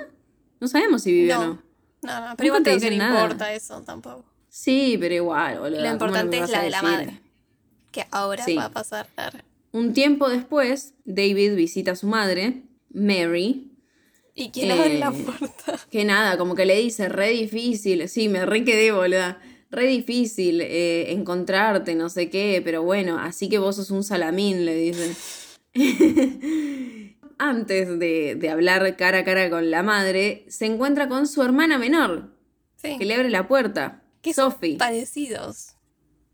No sabemos si vive o No. No. No, pero igual creo que no importa eso tampoco. Sí, pero igual, boludo. Lo importante es la de la madre. Que ahora Sí. va a pasar. Ar. Un tiempo después, David visita a su madre, Mary, ¿Y quién Eh, abre la puerta? que nada, como que le dice, re difícil, sí, me re quedé, boluda, re difícil eh, encontrarte, no sé qué, pero bueno, así que vos sos un salamín, le dice. Antes de, de hablar cara a cara con la madre, se encuentra con su hermana menor, Sí. que le abre la puerta, Que son Sophie. parecidos.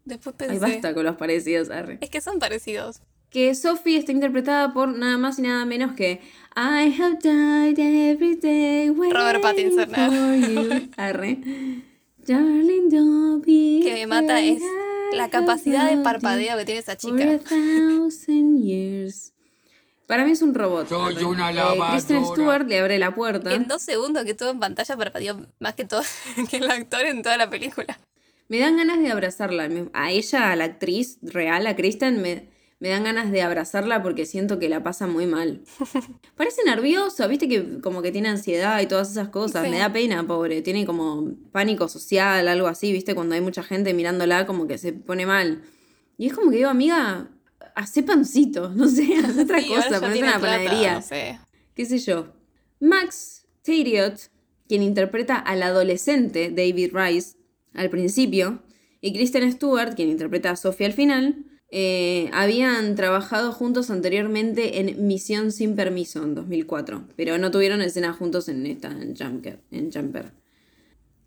Después pensé. Ay, basta con los parecidos, arre. Es que son parecidos. que Sophie está interpretada por nada más y nada menos que I have died every day Robert Pattinson, for. Arre. Darling, don't be Que me mata es la capacidad de parpadeo que tiene esa chica. Para mí es un robot. Soy una Eh, Kristen lavadora. Stewart le abre la puerta. En dos segundos que estuvo en pantalla parpadeó más que todo que el actor en toda la película. Me dan ganas de abrazarla. A ella, a la actriz real, a Kristen, me, me dan ganas de abrazarla porque siento que la pasa muy mal. Parece nerviosa, viste que como que tiene ansiedad y todas esas cosas. Sí. Me da pena, pobre. Tiene como pánico social, algo así, viste, cuando hay mucha gente mirándola como que se pone mal. Y es como que digo, amiga, hace pancito, no sé, haz otra Sí, cosa, ponete la plata, panadería no sé. qué sé yo. Max Theriot, quien interpreta al adolescente David Rice al principio, y Kristen Stewart, quien interpreta a Sophie al final, eh, habían trabajado juntos anteriormente en Misión sin Permiso en 2004, pero no tuvieron escena juntos en esta, en Jumper. En Jumper.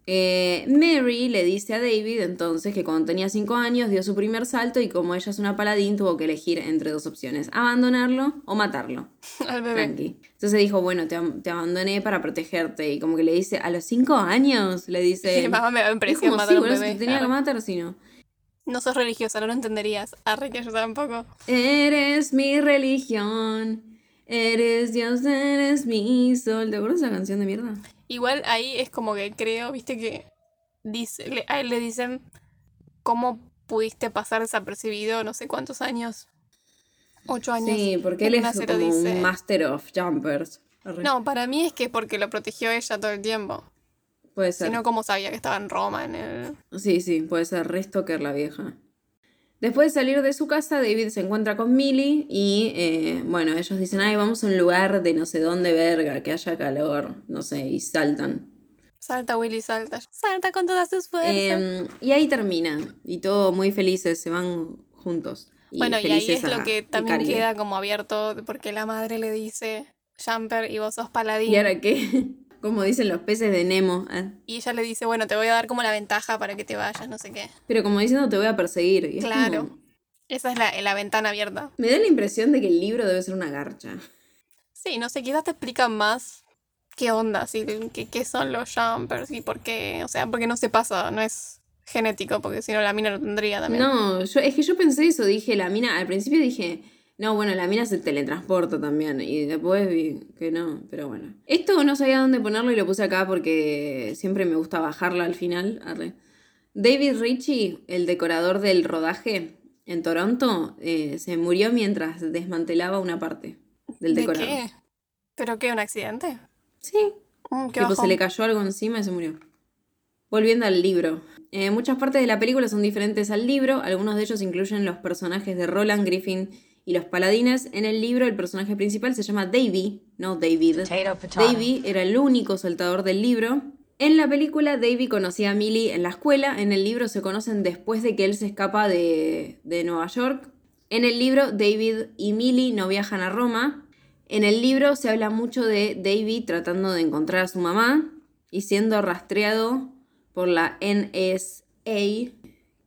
Eh, Mary le dice a David entonces que cuando tenía 5 años dio su primer salto y como ella es una paladín tuvo que elegir entre dos opciones, abandonarlo o matarlo. Al bebé. Entonces dijo, bueno, te, te abandoné para protegerte. Y como que le dice, a los cinco años, le dice. Mi mamá me va a impresión como, matar sí, si tenía que matar, si no. No sos religiosa, no lo entenderías. Arre que yo tampoco. Eres mi religión. Eres Dios, eres mi sol. ¿Te acuerdas de esa canción de mierda? Igual ahí es como que creo, viste que dice, le- a él le dicen cómo pudiste pasar desapercibido no sé cuántos años. Ocho años. Sí, porque él es como dice. un master of jumpers. No, para mí es que porque lo protegió ella todo el tiempo. Puede ser. Si no, ¿cómo sabía que estaba en Roma? En el... Sí, sí, puede ser Restoker la vieja. Después de salir de su casa, David se encuentra con Millie y, eh, bueno, ellos dicen, ay, vamos a un lugar de no sé dónde verga, que haya calor, no sé, y saltan. Salta, Willy, salta. Salta con todas sus fuerzas. Eh, y ahí termina, y todo muy felices, se van juntos. y bueno, y ahí es a lo que también queda como abierto, porque la madre le dice, Jumper, y vos sos paladín. ¿Y ahora qué? Como dicen los peces de Nemo. ah. Y ella le dice, bueno, te voy a dar como la ventaja para que te vayas, no sé qué. Pero como diciendo, te voy a perseguir. y es Claro. como- Esa es la, la ventana abierta. Me da la impresión de que el libro debe ser una garcha. Sí, no sé, quizás te explican más qué onda, sí, qué, qué son los jumpers y por qué. O sea, porque no se pasa, no es genético, porque si no la mina lo tendría también. No, yo, es que yo pensé eso, dije, la mina, al principio dije, no, bueno, la mina se teletransporta también, y después vi que no, pero bueno. Esto no sabía dónde ponerlo y lo puse acá porque siempre me gusta bajarla al final. arre. David Ritchie, el decorador del rodaje en Toronto, eh, se murió mientras desmantelaba una parte del ¿De decorador. qué? ¿Pero qué? ¿Un accidente? Sí, Mm, qué Tipo, se le cayó algo encima y se murió. Volviendo al libro. Eh, muchas partes de la película son diferentes al libro. Algunos de ellos incluyen los personajes de Roland, Griffin y los paladines. En el libro, el personaje principal se llama Davy, no David. Davy era el único saltador del libro. En la película, Davy conocía a Millie en la escuela. En el libro se conocen después de que él se escapa de, de Nueva York. En el libro, David y Millie no viajan a Roma. En el libro se habla mucho de Davy tratando de encontrar a su mamá y siendo rastreado por la NSA,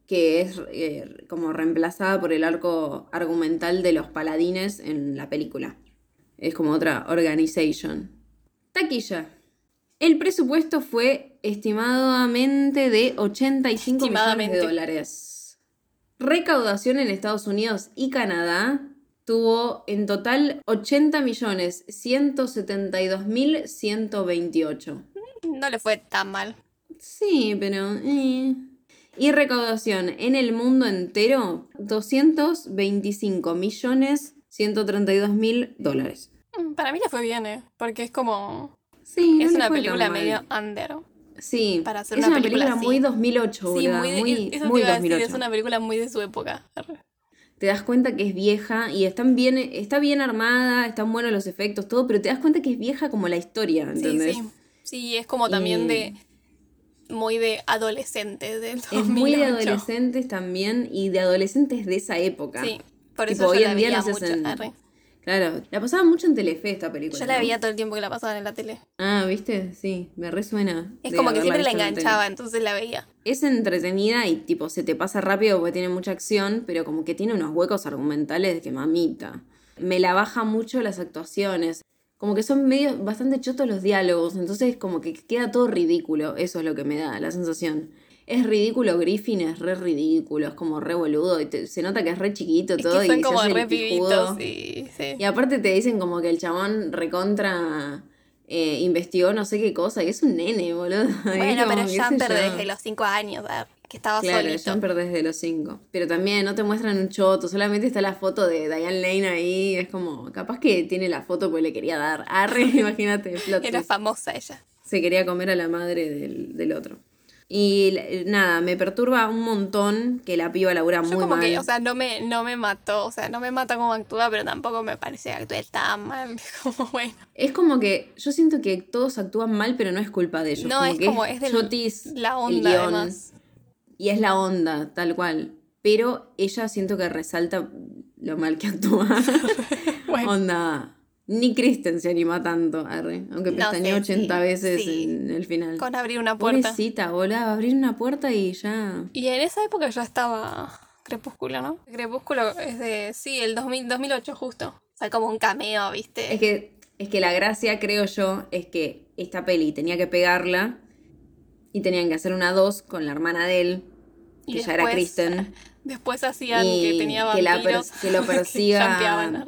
que es eh, como reemplazada por el arco argumental de los paladines en la película. Es como otra organization. Taquilla. El presupuesto fue estimadamente de 85 millones de dólares. Recaudación en Estados Unidos y Canadá tuvo en total 80 millones 172 mil 128. No le fue tan mal. Sí, pero... eh. Y recaudación en el mundo entero, 225 millones 132 mil dólares. Mm, Para mí le fue bien, ¿eh? Porque es como... Sí, es una película medio under. Sí, para hacer es una película película, muy 2008, Sí, muy, de- muy, eso muy iba a decir, 2008. es una película muy de su época. Te das cuenta que es vieja y están bien, está bien armada, están buenos los efectos, todo, pero te das cuenta que es vieja como la historia, Sí, ¿entendés? sí. Sí, es como también Y- de... Muy de adolescente del Es muy de 2008. adolescentes también y de adolescentes de esa época. Sí, por Tipo, eso hoy yo la en día veía no se mucho. hacen- arre. Claro, la pasaba mucho en Telefe esta película. Yo la ¿no? veía todo el tiempo que la pasaban en la tele. Ah, ¿viste? Sí, me resuena. Es como que siempre la en enganchaba, entonces la veía. Es entretenida y tipo se te pasa rápido porque tiene mucha acción, pero como que tiene unos huecos argumentales de que mamita. Me la baja mucho las actuaciones. Como que son medio bastante chotos los diálogos, entonces como que queda todo ridículo. Eso es lo que me da la sensación. Es ridículo Griffin, es re ridículo, es como re boludo. Y te- se nota que es re chiquito Es todo que y son se como hace el re pibitos y... Sí. Y aparte te dicen como que el chabón recontra eh, investigó no sé qué cosa, y es un nene, boludo. Y Bueno, pero Jumper desde los 5 años, arre, que estaba Claro, solito. Jumper desde los cinco. Pero también no te muestran un choto, solamente está la foto de Diane Lane ahí. Es como, capaz que tiene la foto porque le quería dar. Arre, imagínate, Era famosa ella. Se quería comer a la madre del, del otro. Y nada, me perturba un montón que la piba labura Yo muy como mal. que, o sea, no me, no me mató, o sea, no me mata como actúa, pero tampoco me parece que actúe tan mal. Como bueno. Es como que yo siento que todos actúan mal, pero no es culpa de ellos. No, como es que como, es del- chotis, la el onda, guion, además. Y es la onda, tal cual. Pero ella siento que resalta lo mal que actúa. Bueno. Onda. Ni Kristen se anima tanto, arre, aunque No pestañeó sé, 80 sí, veces sí. en el final. Con abrir una puerta. Pobrecita, boludo, abrir una puerta y ya. Y en esa época ya estaba Crepúsculo, ¿no? Crepúsculo es de, sí, el 2000, 2008 justo. O sea, como un cameo, ¿viste? Es que, es que la gracia, creo yo, es que esta peli tenía que pegarla y tenían que hacer una 2 con la hermana de él, que Y ya era Kristen. Después hacían que tenía que la que lo persiga-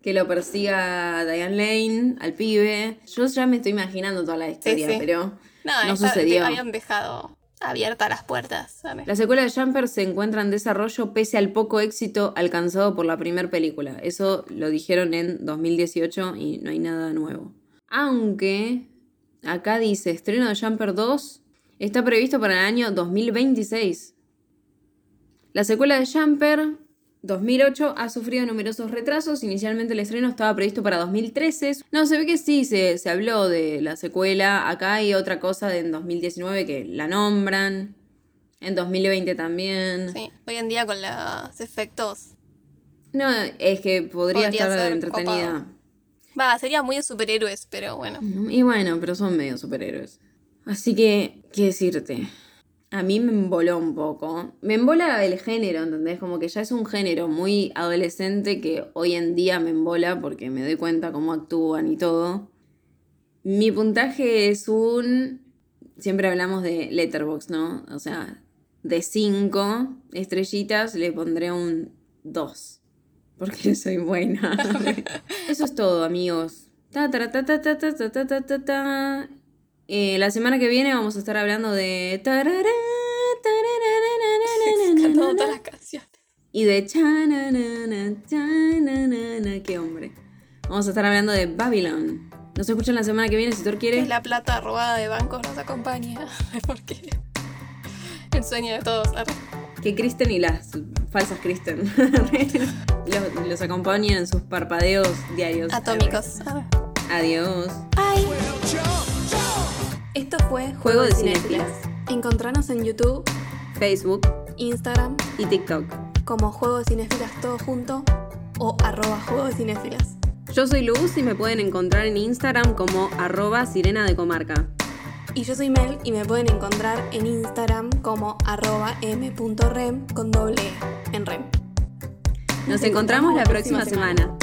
que lo persiga Diane Lane al pibe. Yo ya me estoy imaginando toda la historia, sí. pero No, no esa- sucedió. habían dejado abiertas las puertas. ¿sabes? La secuela de Jumper se encuentra en desarrollo pese al poco éxito alcanzado por la primera película. Eso lo dijeron en 2018 y no hay nada nuevo. Aunque Acá dice, estreno de Jumper 2 está previsto para el año 2026. La secuela de Jumper 2008 ha sufrido numerosos retrasos. Inicialmente el estreno estaba previsto para 2013. No, se ve que sí, se, se habló de la secuela. Acá hay otra cosa de en 2019 que la nombran. En 2020 también. Sí, hoy en día con los efectos. No, es que podría, Podría estar entretenida. copado. Va, sería muy de superhéroes, pero bueno. Y bueno, pero son medio superhéroes. Así que, ¿qué decirte? A mí me emboló un poco. Me embola el género, ¿entendés? Como que ya es un género muy adolescente que hoy en día me embola porque me doy cuenta cómo actúan y todo. Mi puntaje es un... Siempre hablamos de Letterbox, ¿no? O sea, de 5 estrellitas le pondré un 2. Porque soy buena. Eso es todo, amigos. Ta, ta, ta, ta, ta, ta, ta, ta, ta, ta, ta. Eh, la semana que viene vamos a estar hablando de. tarará, tarará, Cantando todas las canciones. Y de. chananana, chananana. Qué hombre. Vamos a estar hablando de Babylon. Nos escuchan la semana que viene si Thor quiere. Que la plata robada de bancos nos acompaña. Porque el sueño de todos. Que Kristen y las falsas Kristen los, los acompañen en sus parpadeos diarios. Atómicos. Adiós. Esto fue Juego de Cinéfilas. Encontranos en YouTube, Facebook Instagram, y TikTok. como Juego de Cinéfilas todo junto o arroba Juego de Cinéfilas. Yo soy Luz y me pueden encontrar en Instagram como arroba sirena de comarca. Y yo soy Mel y me pueden encontrar en Instagram como arroba m.rem con doble E en rem. Nos encontramos la próxima semana.